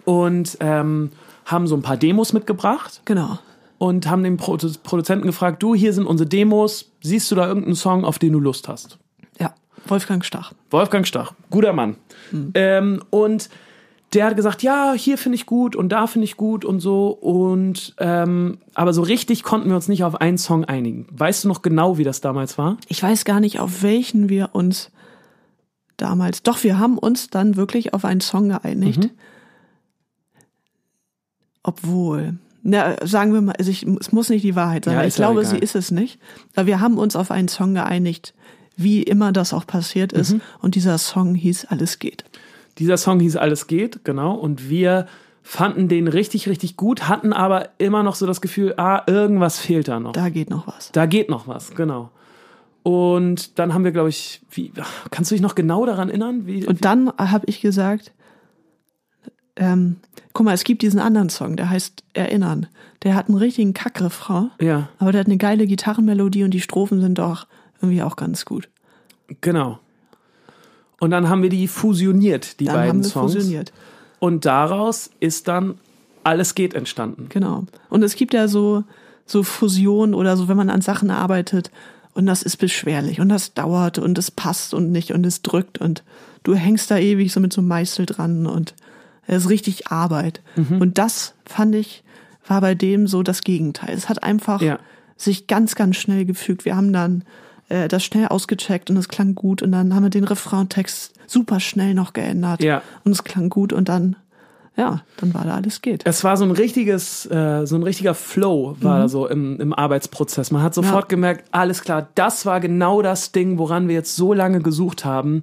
[SPEAKER 3] und ähm, haben so ein paar Demos mitgebracht
[SPEAKER 2] Genau.
[SPEAKER 3] und haben den Pro Produzenten gefragt, du, hier sind unsere Demos, siehst du da irgendeinen Song, auf den du Lust hast?
[SPEAKER 2] Ja. Wolfgang Stach.
[SPEAKER 3] Wolfgang Stach, guter Mann. Ähm, und der hat gesagt, ja, hier finde ich gut und da finde ich gut und so. Und ähm, aber so richtig konnten wir uns nicht auf einen Song einigen. Weißt du noch genau, wie das damals war?
[SPEAKER 2] Ich weiß gar nicht, auf welchen wir uns damals. Doch, wir haben uns dann wirklich auf einen Song geeinigt.
[SPEAKER 3] Mhm.
[SPEAKER 2] Obwohl. Na, sagen wir mal, also ich, es muss nicht die Wahrheit sein,
[SPEAKER 3] Ja,
[SPEAKER 2] ich glaube,
[SPEAKER 3] egal.
[SPEAKER 2] sie ist es nicht. Aber wir haben uns auf einen Song geeinigt, wie immer das auch passiert ist.
[SPEAKER 3] Mhm.
[SPEAKER 2] Und dieser Song hieß Alles geht.
[SPEAKER 3] Dieser Song hieß Alles geht, genau. Und wir fanden den richtig, richtig gut, hatten aber immer noch so das Gefühl, ah, irgendwas fehlt da noch.
[SPEAKER 2] Da geht noch was.
[SPEAKER 3] Da geht noch was, genau. Und dann haben wir, glaube ich, wie, kannst du dich noch genau daran erinnern? Wie,
[SPEAKER 2] Und dann habe ich gesagt, ähm, guck mal, es gibt diesen anderen Song, der heißt Erinnern. Der hat einen richtigen Kackrefrain,
[SPEAKER 3] ja,
[SPEAKER 2] aber der hat eine geile Gitarrenmelodie und die Strophen sind doch irgendwie auch ganz gut.
[SPEAKER 3] genau. Und dann haben wir die fusioniert, die
[SPEAKER 2] Dann
[SPEAKER 3] beiden
[SPEAKER 2] haben wir
[SPEAKER 3] Songs.
[SPEAKER 2] fusioniert.
[SPEAKER 3] Und daraus ist dann alles geht entstanden.
[SPEAKER 2] Genau. Und es gibt ja so, so Fusion oder so, wenn man an Sachen arbeitet und das ist beschwerlich und das dauert und es passt und nicht und es drückt und du hängst da ewig so mit so einem Meißel dran und es ist richtig Arbeit.
[SPEAKER 3] Mhm.
[SPEAKER 2] Und das fand ich, war bei dem so das Gegenteil. Es hat einfach
[SPEAKER 3] Ja.
[SPEAKER 2] sich ganz, ganz schnell gefügt. Wir haben dann äh, das schnell ausgecheckt und es klang gut und dann haben wir den Refraintext super schnell noch geändert
[SPEAKER 3] Ja.
[SPEAKER 2] und es klang gut und dann, ja, dann war da alles geht.
[SPEAKER 3] Es war so ein richtiges, äh, so ein richtiger Flow war da so im, im Arbeitsprozess. Man hat sofort
[SPEAKER 2] Ja.
[SPEAKER 3] gemerkt, alles klar, das war genau das Ding, woran wir jetzt so lange gesucht haben.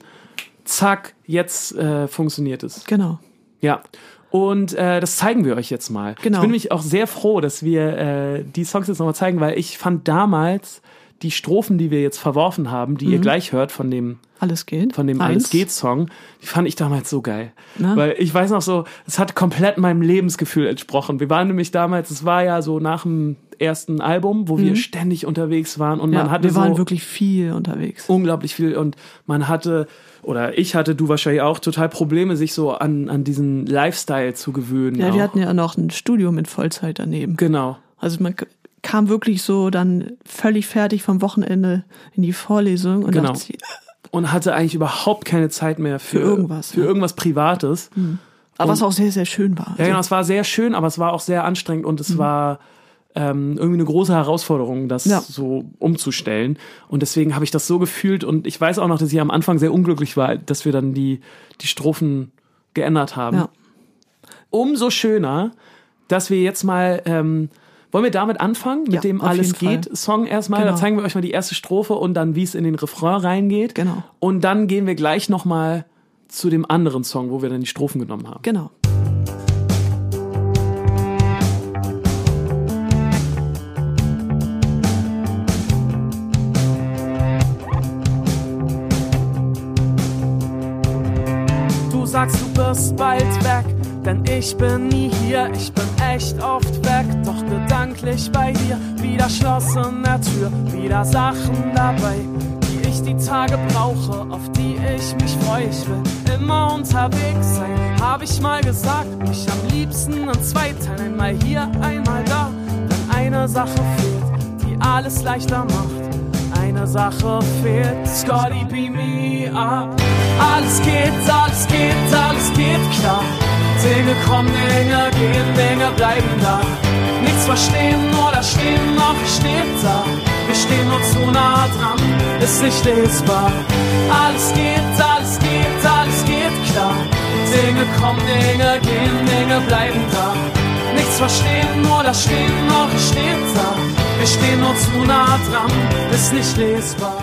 [SPEAKER 3] Zack, jetzt äh, funktioniert es.
[SPEAKER 2] Genau.
[SPEAKER 3] Ja. Und äh, das zeigen wir euch jetzt mal.
[SPEAKER 2] Genau.
[SPEAKER 3] Ich bin nämlich auch sehr froh, dass wir äh, die Songs jetzt nochmal zeigen, weil ich fand damals die Strophen, die wir jetzt verworfen haben, die ihr gleich hört von dem
[SPEAKER 2] Alles geht.
[SPEAKER 3] von dem
[SPEAKER 2] Mhm. Eins.
[SPEAKER 3] Alles geht Song, die fand ich damals so geil.
[SPEAKER 2] Na?
[SPEAKER 3] Weil ich weiß noch so, es hat komplett meinem Lebensgefühl entsprochen. Wir waren nämlich damals, es war ja so nach dem ersten Album, wo wir ständig unterwegs waren und
[SPEAKER 2] Mhm. Ja,
[SPEAKER 3] man hatte
[SPEAKER 2] wir waren
[SPEAKER 3] so
[SPEAKER 2] wirklich viel unterwegs.
[SPEAKER 3] unglaublich viel und man hatte oder ich hatte, du wahrscheinlich auch, total Probleme, sich so an, an diesen Lifestyle zu gewöhnen.
[SPEAKER 2] Ja,
[SPEAKER 3] auch.
[SPEAKER 2] wir hatten ja noch ein Studio mit Vollzeit daneben.
[SPEAKER 3] Genau.
[SPEAKER 2] Also man kam wirklich so dann völlig fertig vom Wochenende in die Vorlesung und
[SPEAKER 3] Genau.
[SPEAKER 2] dachte,
[SPEAKER 3] Und hatte eigentlich überhaupt keine Zeit mehr für,
[SPEAKER 2] Für irgendwas,
[SPEAKER 3] Für
[SPEAKER 2] ja.
[SPEAKER 3] irgendwas Privates.
[SPEAKER 2] aber was auch sehr, sehr schön war.
[SPEAKER 3] Ja,
[SPEAKER 2] Also,
[SPEAKER 3] genau, es war sehr schön, aber es war auch sehr anstrengend und es war ähm, irgendwie eine große Herausforderung, das
[SPEAKER 2] Ja.
[SPEAKER 3] so umzustellen. Und deswegen habe ich das so gefühlt und ich weiß auch noch, dass ich am Anfang sehr unglücklich war, dass wir dann die, die Strophen geändert haben.
[SPEAKER 2] Ja.
[SPEAKER 3] Umso schöner, dass wir jetzt mal, ähm, wollen wir damit anfangen, mit
[SPEAKER 2] Ja,
[SPEAKER 3] dem Alles
[SPEAKER 2] jeden Fall.
[SPEAKER 3] geht Song erstmal.
[SPEAKER 2] Genau.
[SPEAKER 3] Da zeigen wir euch mal die erste Strophe und dann, wie es in den Refrain reingeht.
[SPEAKER 2] Genau.
[SPEAKER 3] Und dann gehen wir gleich nochmal zu dem anderen Song, wo wir dann die Strophen genommen haben.
[SPEAKER 2] Genau.
[SPEAKER 3] Du sagst, du bist bald weg, denn ich bin nie hier. Ich bin echt oft weg, doch gedanklich bei dir. Wieder Schloss in der Tür, wieder Sachen dabei, die ich die Tage brauche, auf die ich mich freue. Ich will immer unterwegs sein, hab ich mal gesagt. Mich am liebsten in zwei Teilen, einmal hier, einmal da. Denn eine Sache fehlt, die alles leichter macht. Eine Sache fehlt, Scotty, beam me up. Alles geht, alles geht, alles geht klar. Dinge kommen, Dinge gehen, Dinge bleiben da. Nichts verstehen oder stehen noch steht da. Wir stehen nur zu nah dran, ist nicht lesbar. Alles geht, alles geht, alles geht klar. Dinge kommen, Dinge gehen, Dinge bleiben da. Nichts verstehen oder stehen noch steht da. Wir stehen nur zu nah dran, ist nicht lesbar.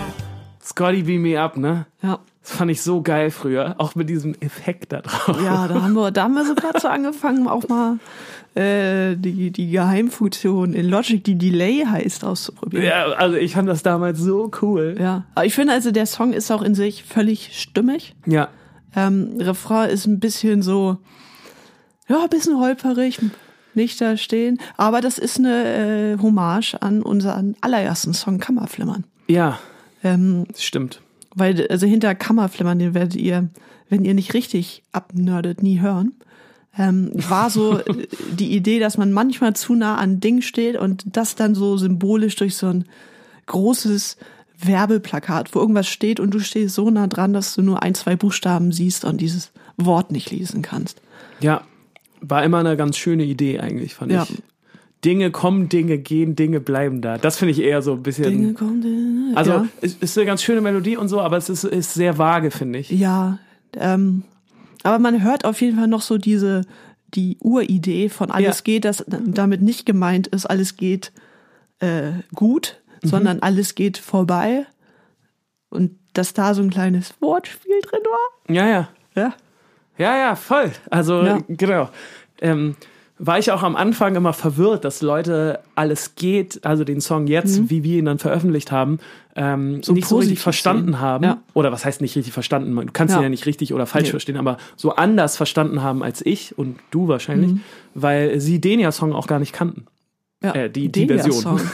[SPEAKER 3] Scotty beam me up, ne?
[SPEAKER 2] Ja.
[SPEAKER 3] Das fand ich so geil früher, auch mit diesem Effekt da drauf.
[SPEAKER 2] Ja, da haben wir, da haben wir sogar so angefangen, auch mal äh, die, die Geheimfunktion in Logic, die Delay heißt, auszuprobieren.
[SPEAKER 3] Ja, also ich fand das damals so cool.
[SPEAKER 2] Ja. Aber ich finde also, der Song ist auch in sich völlig stimmig.
[SPEAKER 3] Ja,
[SPEAKER 2] Ähm, Refrain ist ein bisschen so, ja, ein bisschen holperig, nicht da stehen. Aber das ist eine äh, Hommage an unseren allerersten Song Kammerflimmern.
[SPEAKER 3] ja,
[SPEAKER 2] Ähm,
[SPEAKER 3] stimmt.
[SPEAKER 2] weil, also hinter Kammerflimmern, den werdet ihr, wenn ihr nicht richtig abnördet, nie hören. Ähm, war so äh, die Idee, dass man manchmal zu nah an Ding steht und das dann so symbolisch durch so ein großes Werbeplakat, wo irgendwas steht und du stehst so nah dran, dass du nur ein, zwei Buchstaben siehst und dieses Wort nicht lesen kannst.
[SPEAKER 3] Ja, war immer eine ganz schöne Idee eigentlich, fand
[SPEAKER 2] Ja.
[SPEAKER 3] ich. Dinge kommen, Dinge gehen, Dinge bleiben da. Das finde ich eher so ein bisschen.
[SPEAKER 2] Dinge kommen, Dinge-
[SPEAKER 3] also
[SPEAKER 2] ja.
[SPEAKER 3] es ist eine ganz schöne Melodie und so, aber es ist, ist sehr vage, finde ich.
[SPEAKER 2] Ja, ähm, aber man hört auf jeden Fall noch so diese, die Uridee von alles
[SPEAKER 3] Ja.
[SPEAKER 2] geht, dass damit nicht gemeint ist, alles geht äh, gut, sondern alles geht vorbei. Und dass da so ein kleines Wortspiel drin war.
[SPEAKER 3] Ja, ja.
[SPEAKER 2] Ja.
[SPEAKER 3] Ja, ja, voll. Also,
[SPEAKER 2] Ja.
[SPEAKER 3] genau. Ähm, war ich auch am Anfang immer verwirrt, dass Leute alles geht, also den Song jetzt, wie wir ihn dann veröffentlicht haben, ähm,
[SPEAKER 2] So
[SPEAKER 3] nicht so richtig verstanden
[SPEAKER 2] sehen.
[SPEAKER 3] haben.
[SPEAKER 2] Ja.
[SPEAKER 3] Oder was heißt nicht richtig verstanden? Du kannst
[SPEAKER 2] Ja.
[SPEAKER 3] ihn ja nicht richtig oder falsch
[SPEAKER 2] Nee.
[SPEAKER 3] verstehen, aber so anders verstanden haben als ich und du wahrscheinlich,
[SPEAKER 2] Mhm.
[SPEAKER 3] weil sie den ja Song auch gar nicht kannten.
[SPEAKER 2] ja.
[SPEAKER 3] Äh, die- die Version.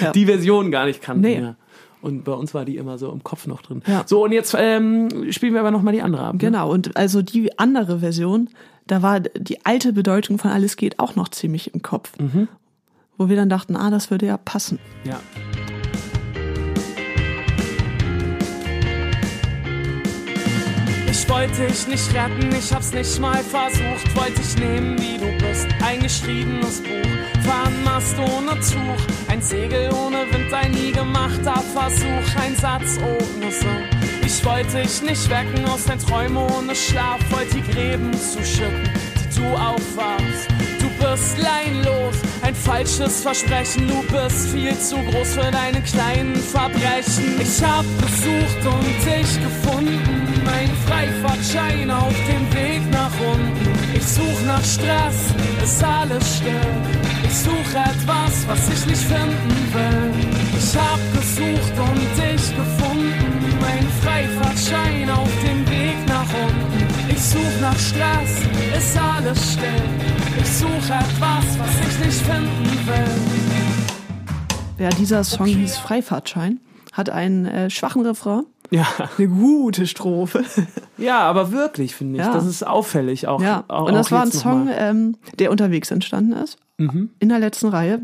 [SPEAKER 2] Ja.
[SPEAKER 3] Die Version gar nicht kannten.
[SPEAKER 2] Nee.
[SPEAKER 3] Ja. Und bei uns war die immer so im Kopf noch drin.
[SPEAKER 2] Ja.
[SPEAKER 3] So, und jetzt ähm, spielen wir aber nochmal die andere ab. ne?
[SPEAKER 2] Genau, und also die andere Version, da war die alte Bedeutung von alles geht auch noch ziemlich im Kopf. Wo wir dann dachten, ah, das würde ja passen.
[SPEAKER 3] Ja. Ich wollte dich nicht retten, ich hab's nicht mal versucht. Wollte dich nehmen, wie du bist, ein geschriebenes Buch. Fahren Mast ohne Tuch, ein Segel ohne Wind, ein nie gemachter Versuch, ein Satz ohne Sinn. Ich wollte dich nicht wecken aus deinen Träumen ohne Schlaf, wollte die Gräben zuschütten, die du aufwarst. Du bist leinlos, ein falsches Versprechen. Du bist viel zu groß für deine kleinen Verbrechen. Ich hab gesucht und dich gefunden. Ein Freifahrtschein auf dem Weg nach unten. Ich such nach Stress, ist alles still. Ich such etwas, was ich nicht finden will. Ich hab gesucht und dich gefunden. Ein Freifahrtschein auf dem Weg nach unten. Ich such nach Stress, ist alles still. Ich such etwas, was ich nicht finden will.
[SPEAKER 2] Ja, dieser Song hieß Freifahrtschein, hat einen äh, schwachen Refrain,
[SPEAKER 3] Ja.
[SPEAKER 2] eine gute Strophe.
[SPEAKER 3] Ja, aber wirklich, finde ich.
[SPEAKER 2] Ja.
[SPEAKER 3] Das ist auffällig auch.
[SPEAKER 2] Ja,
[SPEAKER 3] auch,
[SPEAKER 2] und das war ein Song, ähm, der unterwegs entstanden ist, in der letzten Reihe.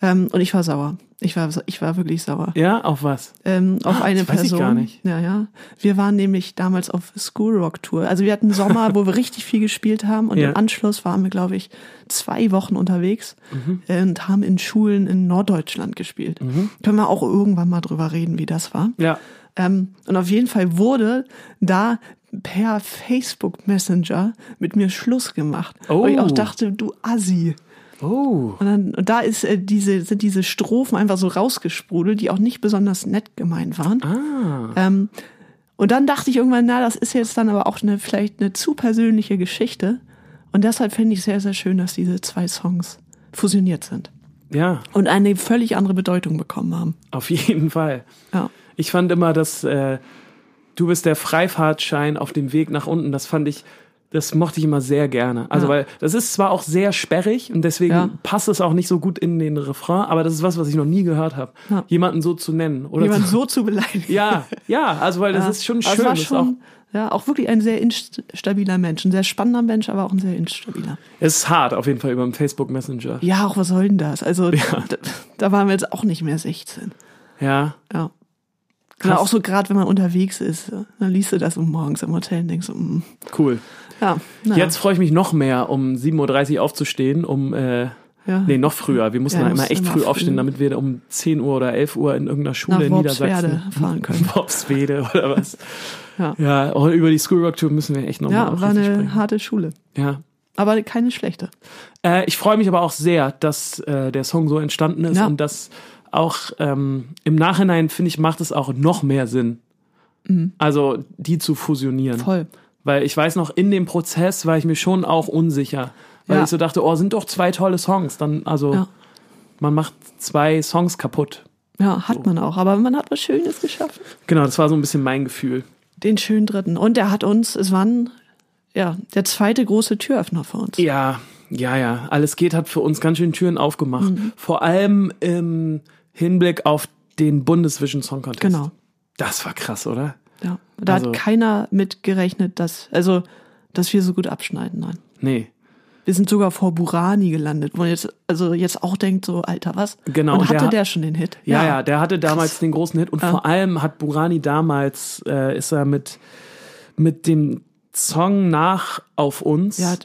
[SPEAKER 2] Ähm, und ich war sauer. Ich war, ich war wirklich sauer.
[SPEAKER 3] Ja, auf was?
[SPEAKER 2] ähm, auf
[SPEAKER 3] Ah,
[SPEAKER 2] eine
[SPEAKER 3] das weiß ich
[SPEAKER 2] Person.
[SPEAKER 3] gar nicht.
[SPEAKER 2] Ja, ja. Wir waren nämlich damals auf School Rock Tour. Also wir hatten Sommer, wo wir richtig viel gespielt haben und
[SPEAKER 3] Ja.
[SPEAKER 2] im Anschluss waren wir, glaube ich, zwei Wochen unterwegs
[SPEAKER 3] Mhm.
[SPEAKER 2] und haben in Schulen in Norddeutschland gespielt. Können wir auch irgendwann mal drüber reden, wie das war.
[SPEAKER 3] Ja.
[SPEAKER 2] Ähm, und auf jeden Fall wurde da per Facebook Messenger mit mir Schluss gemacht.
[SPEAKER 3] Oh.
[SPEAKER 2] Wo ich auch dachte, du Assi.
[SPEAKER 3] Oh.
[SPEAKER 2] Und dann und da ist äh, diese sind diese Strophen einfach so rausgesprudelt, die auch nicht besonders nett gemeint waren.
[SPEAKER 3] Ah.
[SPEAKER 2] Ähm, und dann dachte ich irgendwann, na, das ist jetzt dann aber auch eine vielleicht eine zu persönliche Geschichte. Und deshalb finde ich sehr sehr schön, dass diese zwei Songs fusioniert sind
[SPEAKER 3] Ja,
[SPEAKER 2] und eine völlig andere Bedeutung bekommen haben.
[SPEAKER 3] auf jeden Fall.
[SPEAKER 2] Ja.
[SPEAKER 3] Ich fand immer, dass äh, du bist der Freifahrtschein auf dem Weg nach unten. Das fand ich, das mochte ich immer sehr gerne. Also
[SPEAKER 2] Ja.
[SPEAKER 3] weil das ist zwar auch sehr sperrig und deswegen
[SPEAKER 2] Ja.
[SPEAKER 3] passt es auch nicht so gut in den Refrain, aber das ist was, was ich noch nie gehört habe,
[SPEAKER 2] Ja.
[SPEAKER 3] jemanden so zu nennen oder
[SPEAKER 2] Jemand
[SPEAKER 3] zu,
[SPEAKER 2] so zu beleidigen.
[SPEAKER 3] Ja, ja, also weil das ist schon schön.
[SPEAKER 2] Es war schon, ja, auch wirklich ein sehr instabiler Mensch. Ein sehr spannender Mensch, aber auch ein sehr instabiler.
[SPEAKER 3] auch, es ist hart auf jeden Fall über den Facebook Messenger.
[SPEAKER 2] Ja, auch was soll denn das? Also, da, da waren wir jetzt auch nicht mehr 16.
[SPEAKER 3] Ja,
[SPEAKER 2] Ja.
[SPEAKER 3] Krass.
[SPEAKER 2] Auch so gerade, wenn man unterwegs ist, dann liest du das um morgens im Hotel und denkst so, mm,
[SPEAKER 3] cool.
[SPEAKER 2] Ja,
[SPEAKER 3] Jetzt freue ich mich noch mehr, um 7.30 Uhr aufzufstehen, um äh,
[SPEAKER 2] ja.
[SPEAKER 3] Nee, noch früher. Wir mussten
[SPEAKER 2] Ja,
[SPEAKER 3] immer echt früh aufstehen, damit wir um 10 Uhr oder 11 Uhr in irgendeiner Schule in Niedersachsen
[SPEAKER 2] fahren können.
[SPEAKER 3] Worpswede oder was.
[SPEAKER 2] Ja.
[SPEAKER 3] Ja, auch über die School Rock Tour müssen wir echt nochmal
[SPEAKER 2] ja,
[SPEAKER 3] auch
[SPEAKER 2] war eine
[SPEAKER 3] sprechen.
[SPEAKER 2] harte Schule.
[SPEAKER 3] Ja.
[SPEAKER 2] Aber keine schlechte.
[SPEAKER 3] Äh, ich freue mich aber auch sehr, dass äh, der Song so entstanden ist
[SPEAKER 2] Ja.
[SPEAKER 3] und dass auch ähm, im Nachhinein, finde ich, macht es auch noch mehr Sinn. Also die zu fusionieren.
[SPEAKER 2] Mhm. Voll.
[SPEAKER 3] Weil ich weiß noch, in dem Prozess war ich mir schon auch unsicher. Weil
[SPEAKER 2] Ja.
[SPEAKER 3] ich so dachte, oh, sind doch zwei tolle Songs. Dann, also,
[SPEAKER 2] Ja.
[SPEAKER 3] man macht zwei Songs kaputt.
[SPEAKER 2] Ja, hat man auch. Aber man hat was Schönes geschafft.
[SPEAKER 3] Genau, das war so ein bisschen mein Gefühl.
[SPEAKER 2] Den schönen dritten. Und er hat uns, es war ein, ja, der zweite große Türöffner für uns.
[SPEAKER 3] Ja, ja, ja. Alles geht hat für uns ganz schön Türen aufgemacht.
[SPEAKER 2] Mhm.
[SPEAKER 3] Vor allem im Hinblick auf den Bundesvision Song Contest.
[SPEAKER 2] Genau.
[SPEAKER 3] Das war krass, oder?
[SPEAKER 2] Ja. Da
[SPEAKER 3] Also-
[SPEAKER 2] hat keiner mit gerechnet, dass, also, dass wir so gut abschneiden. Nein.
[SPEAKER 3] Nee.
[SPEAKER 2] Wir sind sogar vor Burani gelandet, wo man jetzt, also jetzt auch denkt, so, Alter, was?
[SPEAKER 3] Genau,
[SPEAKER 2] Und
[SPEAKER 3] der
[SPEAKER 2] hatte
[SPEAKER 3] hat-
[SPEAKER 2] der schon den Hit?
[SPEAKER 3] Ja, ja, der hatte damals den großen Hit und
[SPEAKER 2] Ja.
[SPEAKER 3] vor allem hat Burani damals, äh, ist er mit, mit dem Song nach auf uns,
[SPEAKER 2] Ja,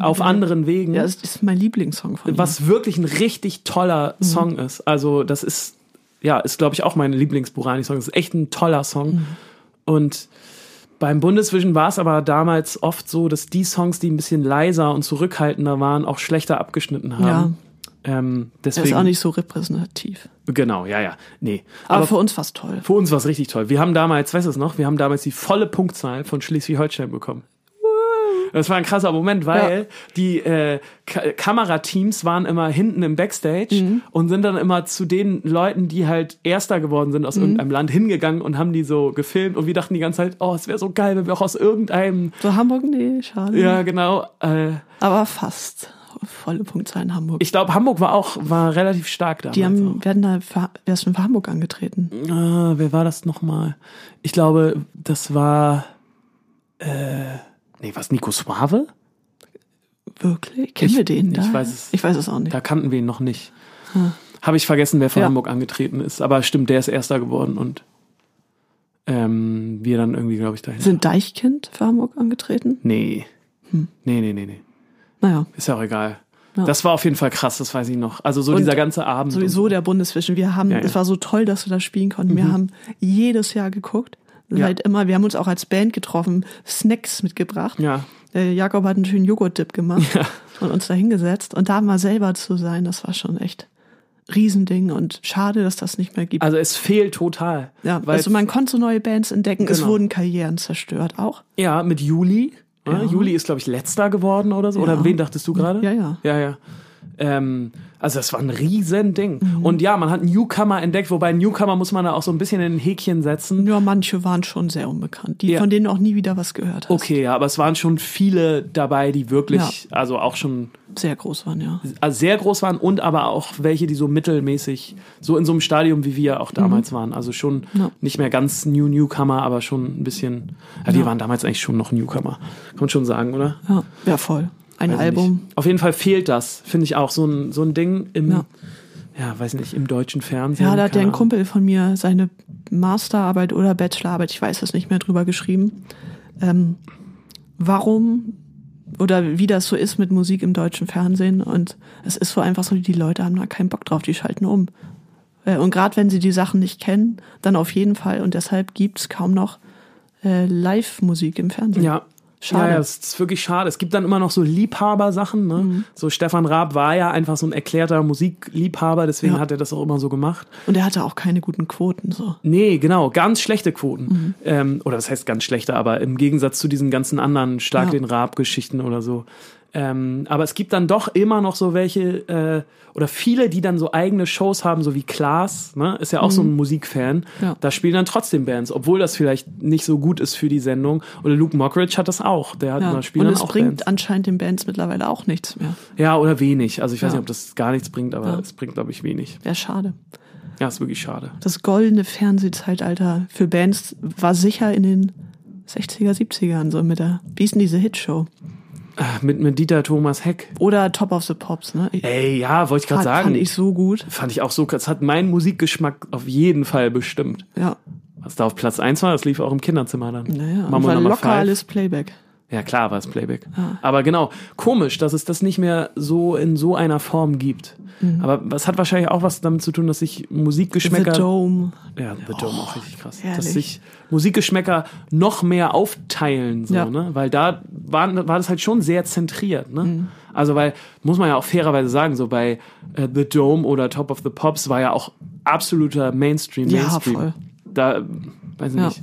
[SPEAKER 3] auf anderen Wegen,
[SPEAKER 2] Ja, das ist mein Lieblingssong von ihm.
[SPEAKER 3] was wirklich ein richtig toller
[SPEAKER 2] Mhm.
[SPEAKER 3] Song ist. Also das ist, ja, ist glaube ich auch mein Lieblings-Burani-Song. Das ist echt ein toller Song.
[SPEAKER 2] Mhm.
[SPEAKER 3] Und beim Bundesvision war es aber damals oft so, dass die Songs, die ein bisschen leiser und zurückhaltender waren, auch schlechter abgeschnitten haben. Ähm,
[SPEAKER 2] Der
[SPEAKER 3] deswegen,
[SPEAKER 2] ist auch nicht so repräsentativ.
[SPEAKER 3] Genau, ja, ja. Nee.
[SPEAKER 2] Aber, für uns war's toll.
[SPEAKER 3] Für uns war es richtig toll. Wir haben damals, weißt du es noch, wir haben damals die volle Punktzahl von Schleswig-Holstein bekommen. Das war ein krasser Moment, weil
[SPEAKER 2] Ja.
[SPEAKER 3] die äh, Ka Kamerateams waren immer hinten im Backstage
[SPEAKER 2] Mhm.
[SPEAKER 3] und sind dann immer zu den Leuten, die halt Erster geworden sind aus
[SPEAKER 2] Mhm.
[SPEAKER 3] irgendeinem Land, hingegangen und haben die so gefilmt und wir dachten die ganze Zeit, oh, es wäre so geil, wenn wir auch aus irgendeinem,
[SPEAKER 2] So Hamburg, nee, schade.
[SPEAKER 3] ja genau, äh,
[SPEAKER 2] Aber fast. volle Punktzahl in Hamburg.
[SPEAKER 3] Ich glaube, Hamburg war auch war relativ stark damals.
[SPEAKER 2] die haben, werden da, für, wer ist denn für Hamburg angetreten?
[SPEAKER 3] auch. Ah, wer war das nochmal? Ich glaube, das war. Äh, nee, was Nico Suave?
[SPEAKER 2] Wirklich? Kennen
[SPEAKER 3] Ich-
[SPEAKER 2] wir den
[SPEAKER 3] ich
[SPEAKER 2] da?
[SPEAKER 3] weiß es-
[SPEAKER 2] Ich weiß es auch nicht.
[SPEAKER 3] Da kannten wir ihn noch nicht. Habe ich vergessen, wer von
[SPEAKER 2] Ja.
[SPEAKER 3] Hamburg angetreten ist. Aber stimmt, der ist Erster geworden und ähm, wir dann irgendwie, glaube ich, dahin.
[SPEAKER 2] Sind Deichkind für Hamburg angetreten?
[SPEAKER 3] Nee.
[SPEAKER 2] Hm.
[SPEAKER 3] Nee, nee, nee, nee.
[SPEAKER 2] Naja,
[SPEAKER 3] Ist ja auch egal.
[SPEAKER 2] Ja.
[SPEAKER 3] Das war auf jeden Fall krass, das weiß ich noch. Also so
[SPEAKER 2] Und
[SPEAKER 3] dieser ganze Abend.
[SPEAKER 2] sowieso der Bundesvision. Wir haben,
[SPEAKER 3] Ja, ja.
[SPEAKER 2] es war so toll, dass wir das spielen konnten. Wir haben jedes Jahr geguckt.
[SPEAKER 3] Ja.
[SPEAKER 2] Seit immer, wir haben uns auch als Band getroffen, Snacks mitgebracht.
[SPEAKER 3] Ja.
[SPEAKER 2] Äh, Jakob hat einen schönen Joghurt-Dip gemacht
[SPEAKER 3] Ja.
[SPEAKER 2] und uns da hingesetzt. Und da mal selber zu sein, das war schon echt Riesending und schade, dass das nicht mehr gibt.
[SPEAKER 3] Also es fehlt total.
[SPEAKER 2] ja,
[SPEAKER 3] weil
[SPEAKER 2] also man konnte so neue Bands entdecken, es
[SPEAKER 3] Genau.
[SPEAKER 2] wurden Karrieren zerstört auch.
[SPEAKER 3] ja, mit Juli. Ja. Juli ist, glaube ich, letzter geworden oder so. Oder wen dachtest du gerade?
[SPEAKER 2] Ja, ja.
[SPEAKER 3] Ja, ja. Ähm, also das war ein Riesending.
[SPEAKER 2] Mhm.
[SPEAKER 3] Und ja, man hat Newcomer entdeckt, wobei Newcomer muss man da auch so ein bisschen in ein Häkchen setzen.
[SPEAKER 2] Nur manche waren schon sehr unbekannt, die
[SPEAKER 3] Ja.
[SPEAKER 2] von denen auch nie wieder was gehört hast.
[SPEAKER 3] Okay, ja, aber es waren schon viele dabei, die wirklich, also auch schon
[SPEAKER 2] Sehr groß waren, ja.
[SPEAKER 3] also sehr groß waren und aber auch welche, die so mittelmäßig, so in so einem Stadium wie wir auch damals waren. Also schon
[SPEAKER 2] Mhm. Ja.
[SPEAKER 3] nicht mehr ganz New Newcomer, aber schon ein bisschen, ja, wir
[SPEAKER 2] Ja.
[SPEAKER 3] waren damals eigentlich schon noch Newcomer. Kann man schon sagen, oder?
[SPEAKER 2] Ja, ja voll. Ein
[SPEAKER 3] Weiß
[SPEAKER 2] Album.
[SPEAKER 3] Nicht. Auf jeden Fall fehlt das, finde ich auch, so ein, so ein Ding im, ja.
[SPEAKER 2] Ja.
[SPEAKER 3] weiß nicht, im deutschen Fernsehen.
[SPEAKER 2] Ja, da hat der ein. Kumpel von mir seine Masterarbeit oder Bachelorarbeit, ich weiß es nicht mehr, drüber geschrieben. Ähm, warum oder wie das so ist mit Musik im deutschen Fernsehen. Und es ist so einfach so, die Leute haben da keinen Bock drauf, die schalten um. Äh, Und gerade wenn sie die Sachen nicht kennen, dann auf jeden Fall. Und deshalb gibt's kaum noch äh, Live-Musik im Fernsehen.
[SPEAKER 3] Ja.
[SPEAKER 2] Schade.
[SPEAKER 3] Ja, es ist wirklich schade. Es gibt dann immer noch so Liebhabersachen. Ne?
[SPEAKER 2] Mhm.
[SPEAKER 3] So Stefan Raab war ja einfach so ein erklärter Musikliebhaber, deswegen
[SPEAKER 2] Ja.
[SPEAKER 3] hat er das auch immer so gemacht.
[SPEAKER 2] Und er hatte auch keine guten Quoten. So.
[SPEAKER 3] Nee, genau, ganz schlechte Quoten.
[SPEAKER 2] Mhm.
[SPEAKER 3] Ähm, oder das heißt ganz schlechte, aber im Gegensatz zu diesen ganzen anderen stark
[SPEAKER 2] Ja.
[SPEAKER 3] den Raab-Geschichten oder so. Ähm, aber es gibt dann doch immer noch so welche, äh, oder viele, die dann so eigene Shows haben, so wie Klaas, ne? ist ja auch so ein Musikfan.
[SPEAKER 2] Mhm. Ja.
[SPEAKER 3] Da spielen dann trotzdem Bands, obwohl das vielleicht nicht so gut ist für die Sendung. Oder Luke Mockridge hat das auch. Der hat
[SPEAKER 2] Ja.
[SPEAKER 3] da spielen
[SPEAKER 2] Und es
[SPEAKER 3] auch
[SPEAKER 2] bringt
[SPEAKER 3] Bands.
[SPEAKER 2] anscheinend den Bands mittlerweile auch nichts mehr.
[SPEAKER 3] Ja, oder wenig. Also ich weiß
[SPEAKER 2] Ja.
[SPEAKER 3] nicht, ob das gar nichts bringt, aber es bringt, glaube ich, wenig.
[SPEAKER 2] Wäre schade.
[SPEAKER 3] Ja, ist wirklich schade.
[SPEAKER 2] Das goldene Fernsehzeitalter für Bands war sicher in den 60er, 70ern, so mit der, wie ist denn diese Hitshow?
[SPEAKER 3] Mit, mit Dieter Thomas Heck.
[SPEAKER 2] Oder Top of the Pops, ne? Ich,
[SPEAKER 3] Ey, ja, wollte ich gerade sagen.
[SPEAKER 2] fand ich so gut.
[SPEAKER 3] Fand ich auch so, das hat meinen Musikgeschmack auf jeden Fall bestimmt.
[SPEAKER 2] Ja,
[SPEAKER 3] Was da auf Platz 1 war, das lief auch im Kinderzimmer dann.
[SPEAKER 2] naja,
[SPEAKER 3] Mambo
[SPEAKER 2] war alles Playback.
[SPEAKER 3] Ja, klar war es Playback. Aber genau, komisch, dass es das nicht mehr so in so einer Form gibt. Aber das hat wahrscheinlich auch was damit zu tun, dass sich Musikgeschmäcker.
[SPEAKER 2] Mhm. The Dome.
[SPEAKER 3] Ja, The Dome auch richtig krass. Dass
[SPEAKER 2] herrlich.
[SPEAKER 3] sich Musikgeschmäcker noch mehr aufteilen, so,
[SPEAKER 2] Ja.
[SPEAKER 3] ne? Weil da waren, war das halt schon sehr zentriert, ne?
[SPEAKER 2] Mhm.
[SPEAKER 3] Also, weil, muss man ja auch fairerweise sagen, so bei äh, The Dome oder Top of the Pops war ja auch absoluter Mainstream,
[SPEAKER 2] Ja,
[SPEAKER 3] Mainstream.
[SPEAKER 2] voll.
[SPEAKER 3] Da, weiß ich
[SPEAKER 2] Ja.
[SPEAKER 3] nicht.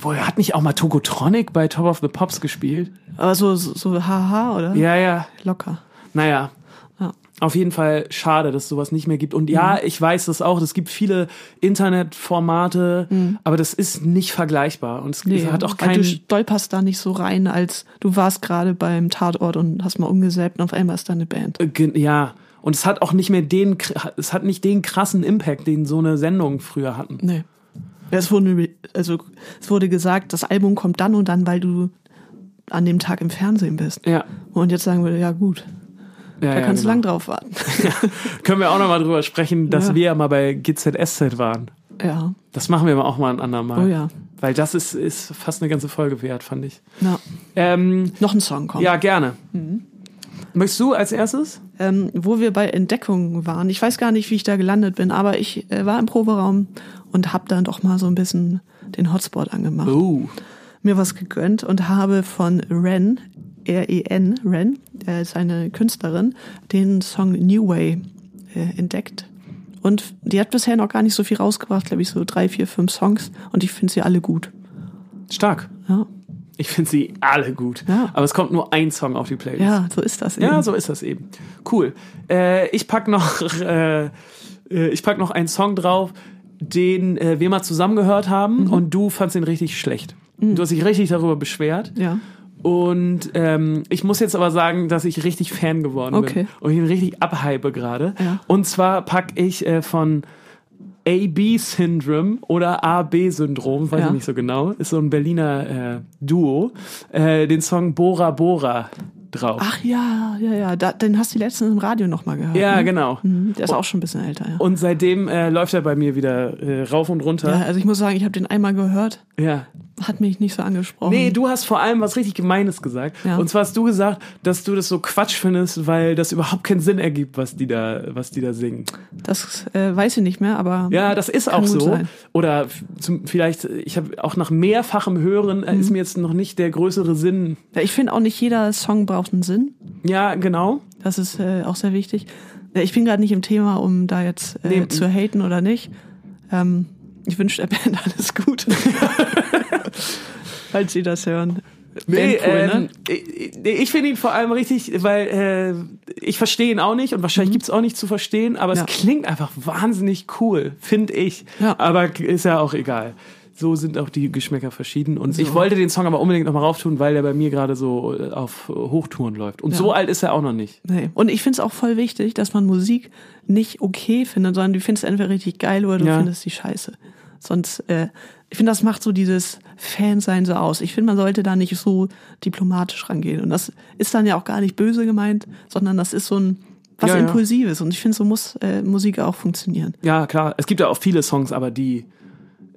[SPEAKER 3] Obwohl, hat nicht auch mal Tokotronic bei Top of the Pops gespielt?
[SPEAKER 2] Aber so, so, so haha, oder?
[SPEAKER 3] Ja, ja.
[SPEAKER 2] Locker.
[SPEAKER 3] Naja.
[SPEAKER 2] Ja.
[SPEAKER 3] Auf jeden Fall schade, dass sowas nicht mehr gibt. Und ja, ich weiß das auch. Es gibt viele Internetformate, aber das ist nicht vergleichbar. Und es
[SPEAKER 2] Nee,
[SPEAKER 3] hat auch keinen.
[SPEAKER 2] du stolperst da nicht so rein, als du warst gerade beim Tatort und hast mal umgesäbt und auf einmal ist da eine Band.
[SPEAKER 3] Äh, Ja. Und es hat auch nicht mehr den, es hat nicht den krassen Impact, den so eine Sendung früher hatten.
[SPEAKER 2] Nee. Ja, es wurde, also, es wurde gesagt, das Album kommt dann und dann, weil du an dem Tag im Fernsehen bist.
[SPEAKER 3] Ja.
[SPEAKER 2] Und jetzt sagen wir, ja gut,
[SPEAKER 3] ja
[SPEAKER 2] da
[SPEAKER 3] ja,
[SPEAKER 2] kannst du
[SPEAKER 3] genau.
[SPEAKER 2] lang drauf warten.
[SPEAKER 3] Können wir auch noch mal drüber sprechen, dass
[SPEAKER 2] Ja.
[SPEAKER 3] wir ja mal bei GZSZ waren.
[SPEAKER 2] ja,
[SPEAKER 3] Das machen wir auch mal ein andermal.
[SPEAKER 2] oh ja.
[SPEAKER 3] Weil das ist, ist fast eine ganze Folge wert, fand ich.
[SPEAKER 2] Na,
[SPEAKER 3] Ähm,
[SPEAKER 2] noch ein Song kommt.
[SPEAKER 3] ja, gerne.
[SPEAKER 2] Mhm.
[SPEAKER 3] Möchtest du als erstes?
[SPEAKER 2] ähm, wo wir bei Entdeckungen waren. Ich weiß gar nicht, wie ich da gelandet bin, aber ich äh, war im Proberaum und habe dann doch mal so ein bisschen den Hotspot angemacht.
[SPEAKER 3] Oh.
[SPEAKER 2] Mir was gegönnt und habe von Ren, R-E-N, Ren, äh, ist eine Künstlerin, den Song New Way äh, entdeckt. Und die hat bisher noch gar nicht so viel rausgebracht, glaube ich, so drei, vier, fünf Songs und ich finde sie alle gut.
[SPEAKER 3] Stark.
[SPEAKER 2] Ja,
[SPEAKER 3] Ich finde sie alle gut.
[SPEAKER 2] Ja.
[SPEAKER 3] Aber es kommt nur ein Song auf die Playlist.
[SPEAKER 2] ja so ist das eben.
[SPEAKER 3] Ja, so ist das eben. Cool. Äh, ich pack noch, äh, äh, ich pack noch einen Song drauf, den äh, wir mal zusammen gehört haben
[SPEAKER 2] Mhm.
[SPEAKER 3] und du fandst ihn richtig schlecht. Du hast dich richtig darüber beschwert.
[SPEAKER 2] ja.
[SPEAKER 3] Und ähm, ich muss jetzt aber sagen, dass ich richtig Fan geworden
[SPEAKER 2] Okay.
[SPEAKER 3] bin. Und ich ihn richtig abhype gerade.
[SPEAKER 2] Ja.
[SPEAKER 3] Und zwar pack ich äh, von AB-Syndrom oder AB-Syndrom, weiß
[SPEAKER 2] Ja.
[SPEAKER 3] ich nicht so genau, ist so ein Berliner äh, Duo, äh, den Song Bora Bora drauf.
[SPEAKER 2] Ach ja, ja, ja. Da, den hast du letztens im Radio nochmal gehört.
[SPEAKER 3] ja,
[SPEAKER 2] ne?
[SPEAKER 3] genau.
[SPEAKER 2] Mhm, Der ist auch schon ein bisschen älter, ja.
[SPEAKER 3] Und seitdem äh, läuft er bei mir wieder äh, rauf und
[SPEAKER 2] ja.
[SPEAKER 3] runter.
[SPEAKER 2] Also ich muss sagen, ich habe den einmal gehört,
[SPEAKER 3] Ja.
[SPEAKER 2] Hat mich nicht so angesprochen.
[SPEAKER 3] Nee, du hast vor allem was richtig Gemeines gesagt.
[SPEAKER 2] Ja.
[SPEAKER 3] Und zwar hast du gesagt, dass du das so Quatsch findest, weil das überhaupt keinen Sinn ergibt, was die da, was die da singen.
[SPEAKER 2] Das äh, weiß ich nicht mehr, aber
[SPEAKER 3] Ja, das ist auch so.
[SPEAKER 2] sein.
[SPEAKER 3] Oder zum, vielleicht, ich habe auch nach mehrfachem Hören äh,
[SPEAKER 2] Mhm.
[SPEAKER 3] ist mir jetzt noch nicht der größere Sinn.
[SPEAKER 2] Ja, ich finde auch nicht jeder Song braucht einen Sinn.
[SPEAKER 3] Ja, genau.
[SPEAKER 2] Das ist äh, auch sehr wichtig. Ja, Ich bin gerade nicht im Thema, um da jetzt äh,
[SPEAKER 3] Nee.
[SPEAKER 2] zu haten oder nicht. Ähm, ich wünsche der Band alles Gute. Falls sie das hören.
[SPEAKER 3] Nee,
[SPEAKER 2] Bandpool,
[SPEAKER 3] ähm,
[SPEAKER 2] ne?
[SPEAKER 3] ich, finde ihn vor allem richtig, weil äh, ich verstehe ihn auch nicht und wahrscheinlich gibt's auch nicht zu verstehen, aber
[SPEAKER 2] Mhm. Ja.
[SPEAKER 3] es klingt einfach wahnsinnig cool, finde ich.
[SPEAKER 2] Ja.
[SPEAKER 3] Aber ist ja auch egal. So sind auch die Geschmäcker verschieden. Und
[SPEAKER 2] So.
[SPEAKER 3] ich wollte den Song aber unbedingt nochmal rauftun, weil der bei mir gerade so äh, auf Hochtouren läuft. Und
[SPEAKER 2] Ja.
[SPEAKER 3] so alt ist er auch noch nicht.
[SPEAKER 2] Nee. Und ich finde es auch voll wichtig, dass man Musik nicht okay findet, sondern du findest entweder richtig geil oder du
[SPEAKER 3] Ja.
[SPEAKER 2] findest die scheiße. Sonst, äh, ich finde, das macht so dieses Fansein so aus. Ich finde, man sollte da nicht so diplomatisch rangehen. Und das ist dann ja auch gar nicht böse gemeint, sondern das ist so ein was
[SPEAKER 3] ja.
[SPEAKER 2] Impulsives. Und ich finde, so muss äh, Musik auch funktionieren.
[SPEAKER 3] Ja, klar. Es gibt ja auch viele Songs, aber die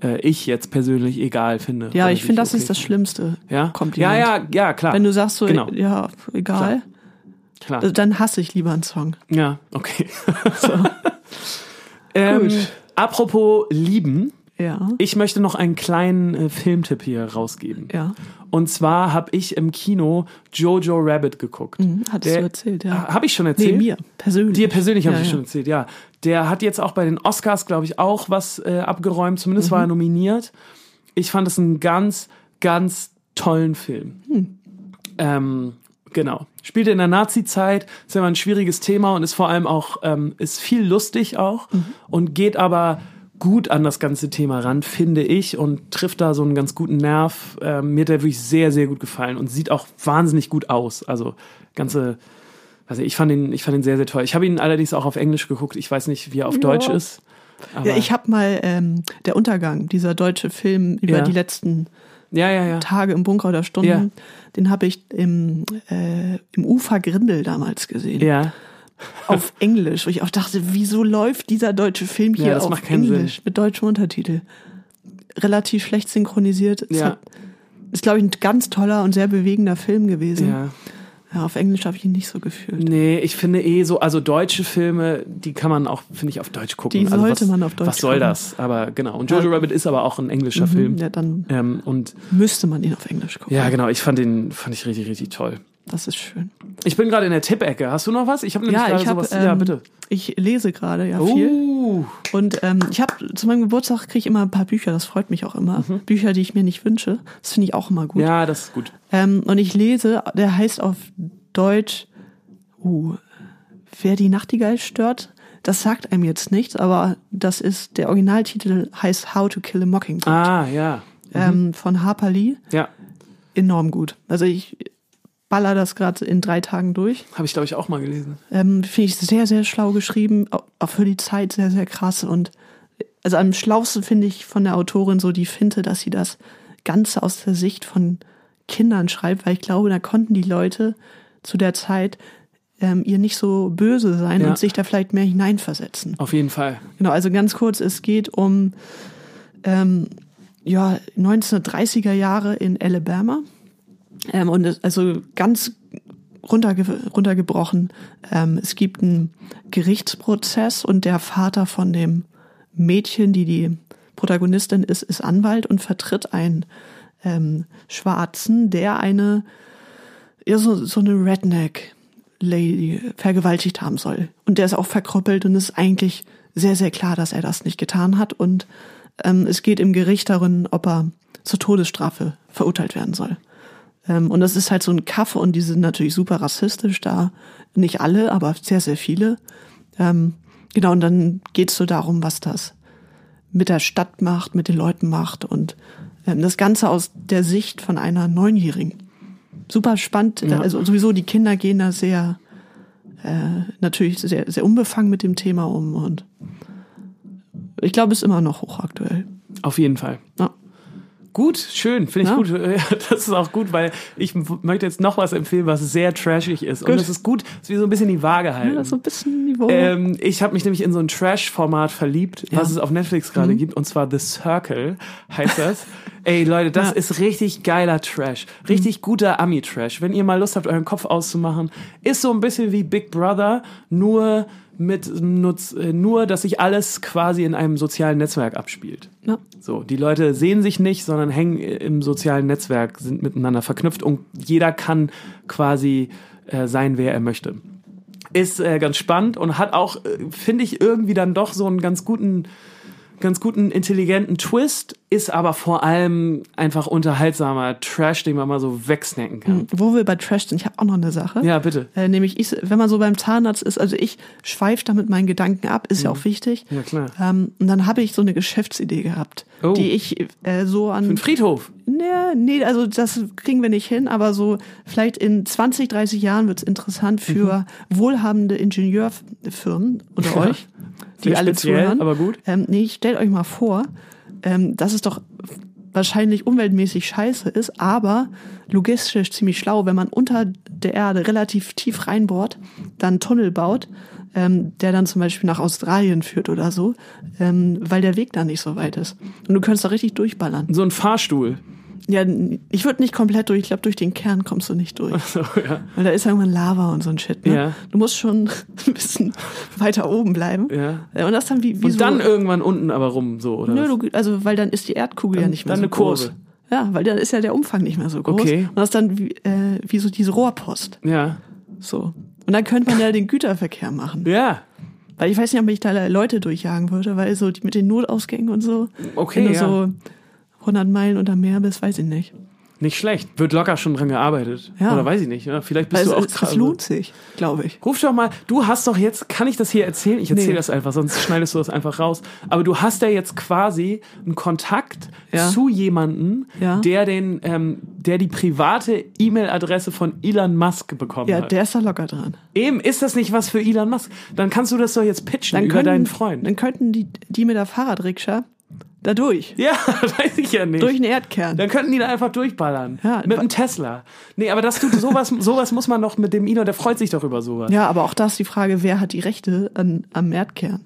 [SPEAKER 3] äh, ich jetzt persönlich egal finde.
[SPEAKER 2] Ja, ich finde, das
[SPEAKER 3] okay
[SPEAKER 2] ist das Schlimmste.
[SPEAKER 3] Ja?
[SPEAKER 2] Kompliment.
[SPEAKER 3] Ja, ja, ja, klar.
[SPEAKER 2] Wenn du sagst so,
[SPEAKER 3] Genau.
[SPEAKER 2] ja, egal,
[SPEAKER 3] klar.
[SPEAKER 2] dann hasse ich lieber einen Song.
[SPEAKER 3] Ja, okay. ähm,
[SPEAKER 2] Gut.
[SPEAKER 3] apropos Lieben,
[SPEAKER 2] Ja.
[SPEAKER 3] ich möchte noch einen kleinen äh, Filmtipp hier rausgeben.
[SPEAKER 2] Ja.
[SPEAKER 3] Und zwar habe ich im Kino Jojo Rabbit geguckt.
[SPEAKER 2] Mhm, hattest
[SPEAKER 3] Der-
[SPEAKER 2] du erzählt, ja.
[SPEAKER 3] Habe ich schon
[SPEAKER 2] Nee,
[SPEAKER 3] erzählt?
[SPEAKER 2] mir, persönlich.
[SPEAKER 3] Dir persönlich habe
[SPEAKER 2] ja,
[SPEAKER 3] ich
[SPEAKER 2] ja.
[SPEAKER 3] schon erzählt, ja. Der hat jetzt auch bei den Oscars, glaube ich, auch was äh, abgeräumt. Zumindest
[SPEAKER 2] Mhm.
[SPEAKER 3] war er nominiert. Ich fand es einen ganz, ganz tollen Film.
[SPEAKER 2] Hm.
[SPEAKER 3] Ähm, genau. Spielt in der Nazi-Zeit, ist immer ein schwieriges Thema und ist vor allem auch, ähm, ist viel lustig auch
[SPEAKER 2] Mhm.
[SPEAKER 3] und geht aber gut an das ganze Thema ran, finde ich, und trifft da so einen ganz guten Nerv. Ähm, mir hat der wirklich sehr, sehr gut gefallen und sieht auch wahnsinnig gut aus. Also ganze, also ich fand ihn, ich fand ihn sehr, sehr toll. Ich habe ihn allerdings auch auf Englisch geguckt. Ich weiß nicht, wie er auf
[SPEAKER 2] Ja.
[SPEAKER 3] Deutsch ist.
[SPEAKER 2] Ja, ich habe mal ähm, der Untergang, dieser deutsche Film über
[SPEAKER 3] Ja.
[SPEAKER 2] die letzten
[SPEAKER 3] ja, ja, ja.
[SPEAKER 2] Tage im Bunker oder Stunden, den habe ich im, äh, im Ufer Grindel damals gesehen.
[SPEAKER 3] Ja,
[SPEAKER 2] Auf Englisch. Wo ich auch dachte, wieso läuft dieser deutsche Film hier
[SPEAKER 3] Ja, das
[SPEAKER 2] auf
[SPEAKER 3] macht keinen
[SPEAKER 2] Englisch mit deutschem Untertitel? Relativ schlecht synchronisiert. Es
[SPEAKER 3] Ja.
[SPEAKER 2] hat, ist, glaube ich, ein ganz toller und sehr bewegender Film gewesen.
[SPEAKER 3] ja.
[SPEAKER 2] Ja, auf Englisch habe ich ihn nicht so gefühlt.
[SPEAKER 3] Nee, ich finde eh so, also deutsche Filme, die kann man auch, finde ich, auf Deutsch gucken.
[SPEAKER 2] Die
[SPEAKER 3] also
[SPEAKER 2] sollte
[SPEAKER 3] was,
[SPEAKER 2] man auf Deutsch
[SPEAKER 3] Was soll
[SPEAKER 2] gucken.
[SPEAKER 3] das? Aber genau. Und Jojo Rabbit ist aber auch ein englischer Film.
[SPEAKER 2] Mhm, Ja, dann
[SPEAKER 3] Ähm, und
[SPEAKER 2] müsste man ihn auf Englisch gucken.
[SPEAKER 3] ja, genau, ich fand den, fand ich richtig, richtig toll.
[SPEAKER 2] Das ist schön.
[SPEAKER 3] Ich bin gerade in der Tippecke. Hast du noch was? Ich habe nämlich
[SPEAKER 2] Ja,
[SPEAKER 3] gerade
[SPEAKER 2] ich habe,
[SPEAKER 3] sowas. ja,
[SPEAKER 2] ähm,
[SPEAKER 3] bitte.
[SPEAKER 2] ich lese gerade ja viel.
[SPEAKER 3] Uh,
[SPEAKER 2] Und ähm, ich habe zu meinem Geburtstag kriege ich immer ein paar Bücher, das freut mich auch immer. Bücher, die ich mir nicht wünsche. Das finde ich auch immer gut.
[SPEAKER 3] Mhm. ja, das ist gut.
[SPEAKER 2] Ähm, und ich lese, der heißt auf Deutsch, uh, wer die Nachtigall stört, das sagt einem jetzt nichts, aber das ist, der Originaltitel heißt How to Kill a Mockingbird
[SPEAKER 3] Ah, ja.
[SPEAKER 2] ähm, von Harper Lee.
[SPEAKER 3] Ja,
[SPEAKER 2] Enorm gut. Also ich baller das gerade in drei Tagen durch.
[SPEAKER 3] habe ich, glaube ich, auch mal gelesen.
[SPEAKER 2] Ähm, Finde ich sehr, sehr schlau geschrieben, au- auch für die Zeit sehr, sehr krass. Und also am schlausten finde ich von der Autorin so die Finte, dass sie das Ganze aus der Sicht von Kindern schreibt, weil ich glaube, da konnten die Leute zu der Zeit ähm, ihr nicht so böse sein
[SPEAKER 3] Ja.
[SPEAKER 2] und sich da vielleicht mehr hineinversetzen.
[SPEAKER 3] Auf jeden Fall.
[SPEAKER 2] Genau, also ganz kurz, es geht um ähm, ja, 1930er Jahre in Alabama. Ähm, und es, also ganz runterge runtergebrochen, ähm, es gibt einen Gerichtsprozess und der Vater von dem Mädchen, die die Protagonistin ist, ist Anwalt und vertritt einen ähm, Schwarzen, der eine, ja, so, so eine Redneck-Lady vergewaltigt haben soll. Und der ist auch verkrüppelt und ist eigentlich sehr, sehr klar, dass er das nicht getan hat. Und ähm, es geht im Gericht darin, ob er zur Todesstrafe verurteilt werden soll. Ähm, und das ist halt so ein Kaff und die sind natürlich super rassistisch da. Nicht alle, aber sehr, sehr viele. Ähm, genau, und dann geht's so darum, was das mit der Stadt macht, mit den Leuten macht und ähm, das Ganze aus der Sicht von einer Neunjährigen. super spannend.
[SPEAKER 3] Ja.
[SPEAKER 2] Also sowieso die Kinder gehen da sehr äh, natürlich sehr, sehr unbefangen mit dem Thema um und ich glaube, es ist immer noch hochaktuell.
[SPEAKER 3] Auf jeden Fall.
[SPEAKER 2] Ja.
[SPEAKER 3] Gut, schön, finde ich
[SPEAKER 2] Ja.
[SPEAKER 3] gut. Ja, Das ist auch gut, weil ich möchte jetzt noch was empfehlen, was sehr trashig ist. Und
[SPEAKER 2] Gut.
[SPEAKER 3] das ist gut, dass wir so ein bisschen die Waage
[SPEAKER 2] Ja,
[SPEAKER 3] halten.
[SPEAKER 2] das ist so ein bisschen Niveau.
[SPEAKER 3] Ähm, ich habe mich nämlich in so ein Trash-Format verliebt,
[SPEAKER 2] Ja.
[SPEAKER 3] was es auf Netflix gerade gibt, und zwar The Circle heißt das. Ey Leute, das
[SPEAKER 2] Ja.
[SPEAKER 3] ist richtig geiler Trash, richtig guter Ami-Trash. Wenn ihr mal Lust habt, euren Kopf auszumachen, ist so ein bisschen wie Big Brother, nur mit Nutz, äh, nur, dass sich alles quasi in einem sozialen Netzwerk abspielt.
[SPEAKER 2] ja.
[SPEAKER 3] So, die Leute sehen sich nicht, sondern hängen im sozialen Netzwerk, sind miteinander verknüpft und jeder kann quasi äh, sein, wer er möchte. Ist äh, ganz spannend und hat auch, äh, finde ich, irgendwie dann doch so einen ganz guten, ganz guten, intelligenten Twist, ist aber vor allem einfach unterhaltsamer Trash, den man mal so wegsnacken kann.
[SPEAKER 2] Wo wir bei Trash sind, ich habe auch noch eine Sache.
[SPEAKER 3] Ja, bitte.
[SPEAKER 2] Äh, nämlich, ich, wenn man so beim Zahnarzt ist, also ich schweife da mit meinen Gedanken ab, ist ja auch wichtig.
[SPEAKER 3] Mhm. Ja, klar.
[SPEAKER 2] Ähm, und dann habe ich so eine Geschäftsidee gehabt,
[SPEAKER 3] Oh.
[SPEAKER 2] die ich äh, so an.
[SPEAKER 3] Ein Friedhof.
[SPEAKER 2] Nee, nee, also das kriegen wir nicht hin, aber so vielleicht in 20, 30 Jahren wird's interessant für wohlhabende Ingenieurfirmen unter euch, die
[SPEAKER 3] Sehr
[SPEAKER 2] alle zuhören.
[SPEAKER 3] aber gut.
[SPEAKER 2] Ähm, nee, stellt euch mal vor, ähm, dass es doch wahrscheinlich umweltmäßig scheiße ist, aber logistisch ziemlich schlau, wenn man unter der Erde relativ tief reinbohrt, dann Tunnel baut, ähm, der dann zum Beispiel nach Australien führt oder so, ähm, weil der Weg da nicht so weit ist. Und du könntest da richtig durchballern.
[SPEAKER 3] So ein Fahrstuhl.
[SPEAKER 2] Ja, ich würde nicht komplett durch. Ich glaube, durch den Kern kommst du nicht durch.
[SPEAKER 3] So, ja.
[SPEAKER 2] Weil da ist irgendwann Lava und so ein Shit. Ne?
[SPEAKER 3] Ja.
[SPEAKER 2] Du musst schon ein bisschen weiter oben bleiben.
[SPEAKER 3] Ja.
[SPEAKER 2] Und das dann wie, wie
[SPEAKER 3] Und
[SPEAKER 2] so,
[SPEAKER 3] dann irgendwann unten aber rum, so, oder?
[SPEAKER 2] Nö, du, also weil dann ist die Erdkugel ja nicht mehr
[SPEAKER 3] dann
[SPEAKER 2] so
[SPEAKER 3] eine Kurve.
[SPEAKER 2] groß. Ja, weil dann ist ja der Umfang nicht mehr so groß.
[SPEAKER 3] Okay.
[SPEAKER 2] Und das ist dann wie, äh, wie so diese Rohrpost.
[SPEAKER 3] Ja.
[SPEAKER 2] So. Und dann könnte man ja den Güterverkehr machen.
[SPEAKER 3] Ja.
[SPEAKER 2] Weil ich weiß nicht, ob ich da Leute durchjagen würde, weil so die mit den Notausgängen und so.
[SPEAKER 3] Okay,
[SPEAKER 2] Wenn du
[SPEAKER 3] ja.
[SPEAKER 2] so 100 Meilen unter Meer bist, weiß ich nicht.
[SPEAKER 3] Nicht schlecht. Wird locker schon dran gearbeitet.
[SPEAKER 2] Ja.
[SPEAKER 3] Oder weiß ich nicht. Ja, vielleicht bist
[SPEAKER 2] Weil
[SPEAKER 3] du auch krass.
[SPEAKER 2] lohnt sich, glaube ich.
[SPEAKER 3] Ruf doch mal, du hast doch jetzt, kann ich das hier erzählen? Ich erzähle
[SPEAKER 2] Nee.
[SPEAKER 3] das einfach, sonst schneidest du das einfach raus. Aber du hast ja jetzt quasi einen Kontakt
[SPEAKER 2] Ja.
[SPEAKER 3] zu jemandem,
[SPEAKER 2] Ja.
[SPEAKER 3] der den, ähm, der die private E-Mail-Adresse von Elon Musk bekommen
[SPEAKER 2] Ja,
[SPEAKER 3] hat.
[SPEAKER 2] der ist da locker dran.
[SPEAKER 3] Eben, ist das nicht was für Elon Musk? Dann kannst du das doch jetzt pitchen über deinen Freund.
[SPEAKER 2] Dann könnten die, die mit der Fahrradrikscha da durch.
[SPEAKER 3] Ja, weiß ich ja nicht.
[SPEAKER 2] Durch den Erdkern.
[SPEAKER 3] Dann könnten die da einfach durchballern.
[SPEAKER 2] Ja,
[SPEAKER 3] mit einem Tesla. Nee, aber das tut sowas, sowas muss man noch mit dem Elon, der freut sich doch über sowas.
[SPEAKER 2] Ja, aber auch da ist die Frage, wer hat die Rechte an, am Erdkern?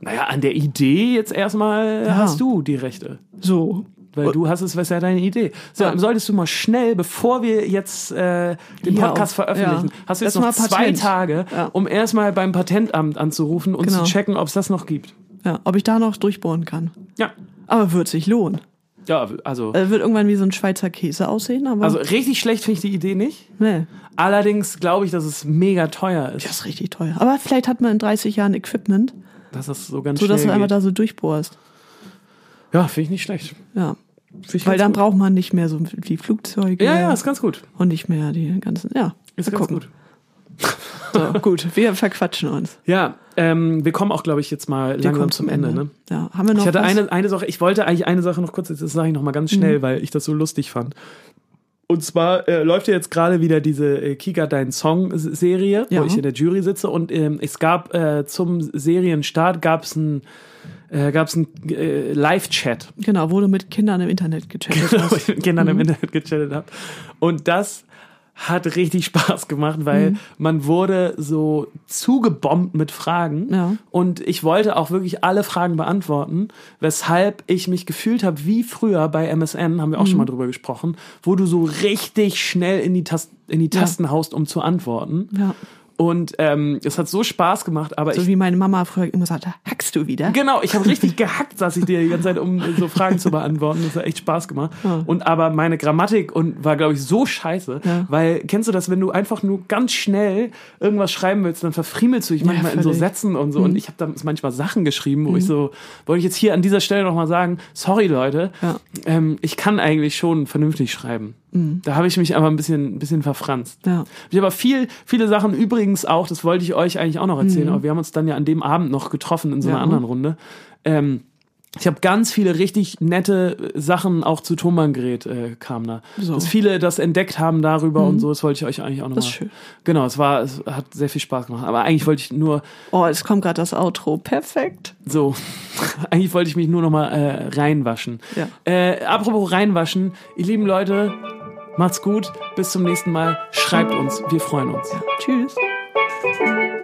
[SPEAKER 3] Naja, an der Idee jetzt erstmal
[SPEAKER 2] Ja.
[SPEAKER 3] hast du die Rechte.
[SPEAKER 2] So.
[SPEAKER 3] Weil du hast es, was ist ja deine Idee. So,
[SPEAKER 2] Ja.
[SPEAKER 3] solltest du mal schnell, bevor wir jetzt äh, den
[SPEAKER 2] Ja,
[SPEAKER 3] Podcast
[SPEAKER 2] auf-
[SPEAKER 3] veröffentlichen,
[SPEAKER 2] ja.
[SPEAKER 3] hast du jetzt
[SPEAKER 2] Erst
[SPEAKER 3] noch
[SPEAKER 2] mal
[SPEAKER 3] zwei. Tage,
[SPEAKER 2] Ja.
[SPEAKER 3] um erstmal beim Patentamt anzurufen und
[SPEAKER 2] Genau.
[SPEAKER 3] zu checken, ob es das noch gibt.
[SPEAKER 2] Ja, ob ich da noch durchbohren kann.
[SPEAKER 3] Ja.
[SPEAKER 2] Aber wird sich lohnen.
[SPEAKER 3] Ja, also,
[SPEAKER 2] Äh, wird irgendwann wie so ein Schweizer Käse aussehen, aber
[SPEAKER 3] also richtig schlecht finde ich die Idee nicht.
[SPEAKER 2] nee,
[SPEAKER 3] Allerdings glaube ich, dass es mega teuer ist.
[SPEAKER 2] das ist richtig teuer. Aber vielleicht hat man in 30 Jahren Equipment,
[SPEAKER 3] Dass das so ganz
[SPEAKER 2] so dass du einfach da so durchbohrst.
[SPEAKER 3] Ja, finde ich nicht schlecht.
[SPEAKER 2] Ja. Weil dann
[SPEAKER 3] gut.
[SPEAKER 2] braucht man nicht mehr so die Flugzeuge
[SPEAKER 3] Ja, ja, ist ganz gut.
[SPEAKER 2] und nicht mehr die ganzen. Ja,
[SPEAKER 3] Ist ganz
[SPEAKER 2] gucken.
[SPEAKER 3] gut.
[SPEAKER 2] So, gut, wir verquatschen uns.
[SPEAKER 3] Ja, ähm, wir kommen auch, glaube ich, jetzt mal
[SPEAKER 2] Wir
[SPEAKER 3] langsam zum Ende. Ne?
[SPEAKER 2] Ja, haben wir noch
[SPEAKER 3] Ich hatte
[SPEAKER 2] was?
[SPEAKER 3] eine, eine Sache, ich wollte eigentlich eine Sache noch kurz, das sage ich noch mal ganz schnell,
[SPEAKER 2] Mhm.
[SPEAKER 3] weil ich das so lustig fand. Und zwar äh, läuft ja jetzt gerade wieder diese äh, Kika Dein Song Serie,
[SPEAKER 2] Ja.
[SPEAKER 3] wo ich in der Jury sitze und ähm, es gab äh, zum Serienstart gab es ein äh, gab's ein äh, Live-Chat,
[SPEAKER 2] Genau, wo du mit Kindern im Internet gechattet
[SPEAKER 3] wo
[SPEAKER 2] hast.
[SPEAKER 3] ich mit Kindern im Internet gechattet habe. Und das hat richtig Spaß gemacht, weil man wurde so zugebombt mit Fragen
[SPEAKER 2] Ja.
[SPEAKER 3] und ich wollte auch wirklich alle Fragen beantworten, weshalb ich mich gefühlt habe wie früher bei MSN, haben wir auch schon mal drüber gesprochen, wo du so richtig schnell in die, Tas in die Tasten haust, um zu antworten.
[SPEAKER 2] Ja.
[SPEAKER 3] Und ähm, es hat so Spaß gemacht, aber
[SPEAKER 2] So
[SPEAKER 3] ich
[SPEAKER 2] wie meine Mama früher immer sagte, hackst du wieder?
[SPEAKER 3] Genau, ich habe richtig gehackt, saß ich dir die ganze Zeit, um so Fragen zu beantworten. Das hat echt Spaß gemacht. Und aber meine Grammatik und war, glaube ich, so scheiße,
[SPEAKER 2] Ja.
[SPEAKER 3] weil kennst du das, wenn du einfach nur ganz schnell irgendwas schreiben willst, dann verfriemelst du dich manchmal in so.
[SPEAKER 2] Mhm.
[SPEAKER 3] Sätzen und so. Und ich habe da manchmal Sachen geschrieben, wo ich so, wollte ich jetzt hier an dieser Stelle nochmal sagen, sorry Leute,
[SPEAKER 2] Ja.
[SPEAKER 3] ähm, ich kann eigentlich schon vernünftig schreiben. Da habe ich mich aber ein bisschen, ein bisschen verfranst.
[SPEAKER 2] Mhm. Ja.
[SPEAKER 3] Ich habe aber viel, viele Sachen übrigens auch, das wollte ich euch eigentlich auch noch erzählen,
[SPEAKER 2] Mhm.
[SPEAKER 3] aber wir haben uns dann ja an dem Abend noch getroffen in so einer
[SPEAKER 2] Ja.
[SPEAKER 3] anderen Runde. Ähm, ich habe ganz viele richtig nette Sachen auch zu Tonbandgerät äh, kamen da.
[SPEAKER 2] So.
[SPEAKER 3] Dass viele das entdeckt haben darüber und so, das wollte ich euch eigentlich auch nochmal.
[SPEAKER 2] Das ist schön.
[SPEAKER 3] Genau, es war, es hat sehr viel Spaß gemacht. Aber eigentlich wollte ich nur
[SPEAKER 2] Oh, es kommt gerade das Outro. Perfekt.
[SPEAKER 3] so, eigentlich wollte ich mich nur nochmal äh, reinwaschen.
[SPEAKER 2] Ja.
[SPEAKER 3] Äh, apropos reinwaschen, ihr lieben Leute, macht's gut, bis zum nächsten Mal. Schreibt uns, wir freuen uns.
[SPEAKER 2] Tschüss.